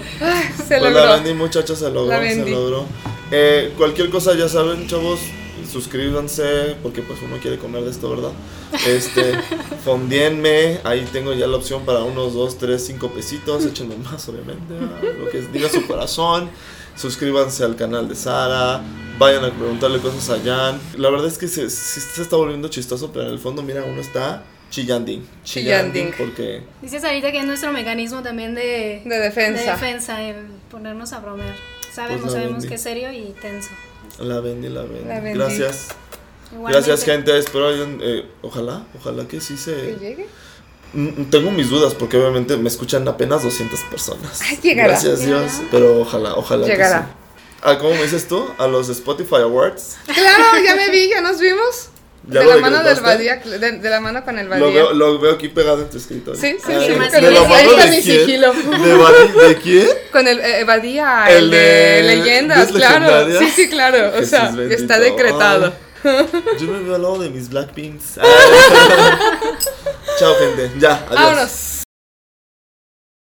Se Pues la logró. vendí, muchachos, se logró, La se vendí. logró. Eh, cualquier cosa, ya saben, chavos, suscríbanse, porque pues uno quiere comer de esto, ¿verdad? Este, fondienme, ahí tengo ya la opción para unos 2, 3, 5 pesitos, échenme más, obviamente, ¿verdad? lo que diga su corazón. Suscríbanse al canal de Sara, vayan a preguntarle cosas a Jan. La verdad es que se, sí se está volviendo chistoso, pero en el fondo, mira, uno está chillanding. Chillanding. porque... Dices ahorita que es nuestro mecanismo también de, De defensa. de defensa, el ponernos a bromear. Sabemos, Pues sabemos vendí. que es serio y tenso. La vendí, la vendí. La vendí. Gracias. Igualmente. Gracias, gente. Espero hayan, eh, ojalá, ojalá que sí ¿Que se. llegue? Mm, Tengo mis dudas porque obviamente me escuchan apenas 200 personas. Ay, llegará. Gracias, Llegará. Dios. Pero ojalá, ojalá. que Llegará. sí. Ah, ¿cómo me dices tú? A los Spotify Awards. Claro, ya me vi, ya nos vimos. ¿Ya De lo la mano del? Badía, de, de la mano con el Lo Badía. veo, lo veo aquí pegado en tu escritorio. Sí, sí, Ah, sí, ¿De, la ahí mano está de mi quién? sigilo. ¿De, Badi- ¿De quién? Con el eh, Badía, El el, de, leyendas, ¿Ves claro. Sí, sí, claro. O Jesús sea, bendito. está decretado. Ay, yo me veo al lado de mis Blackpinks. Ah. Chao, gente. Ya, adiós. Vámonos.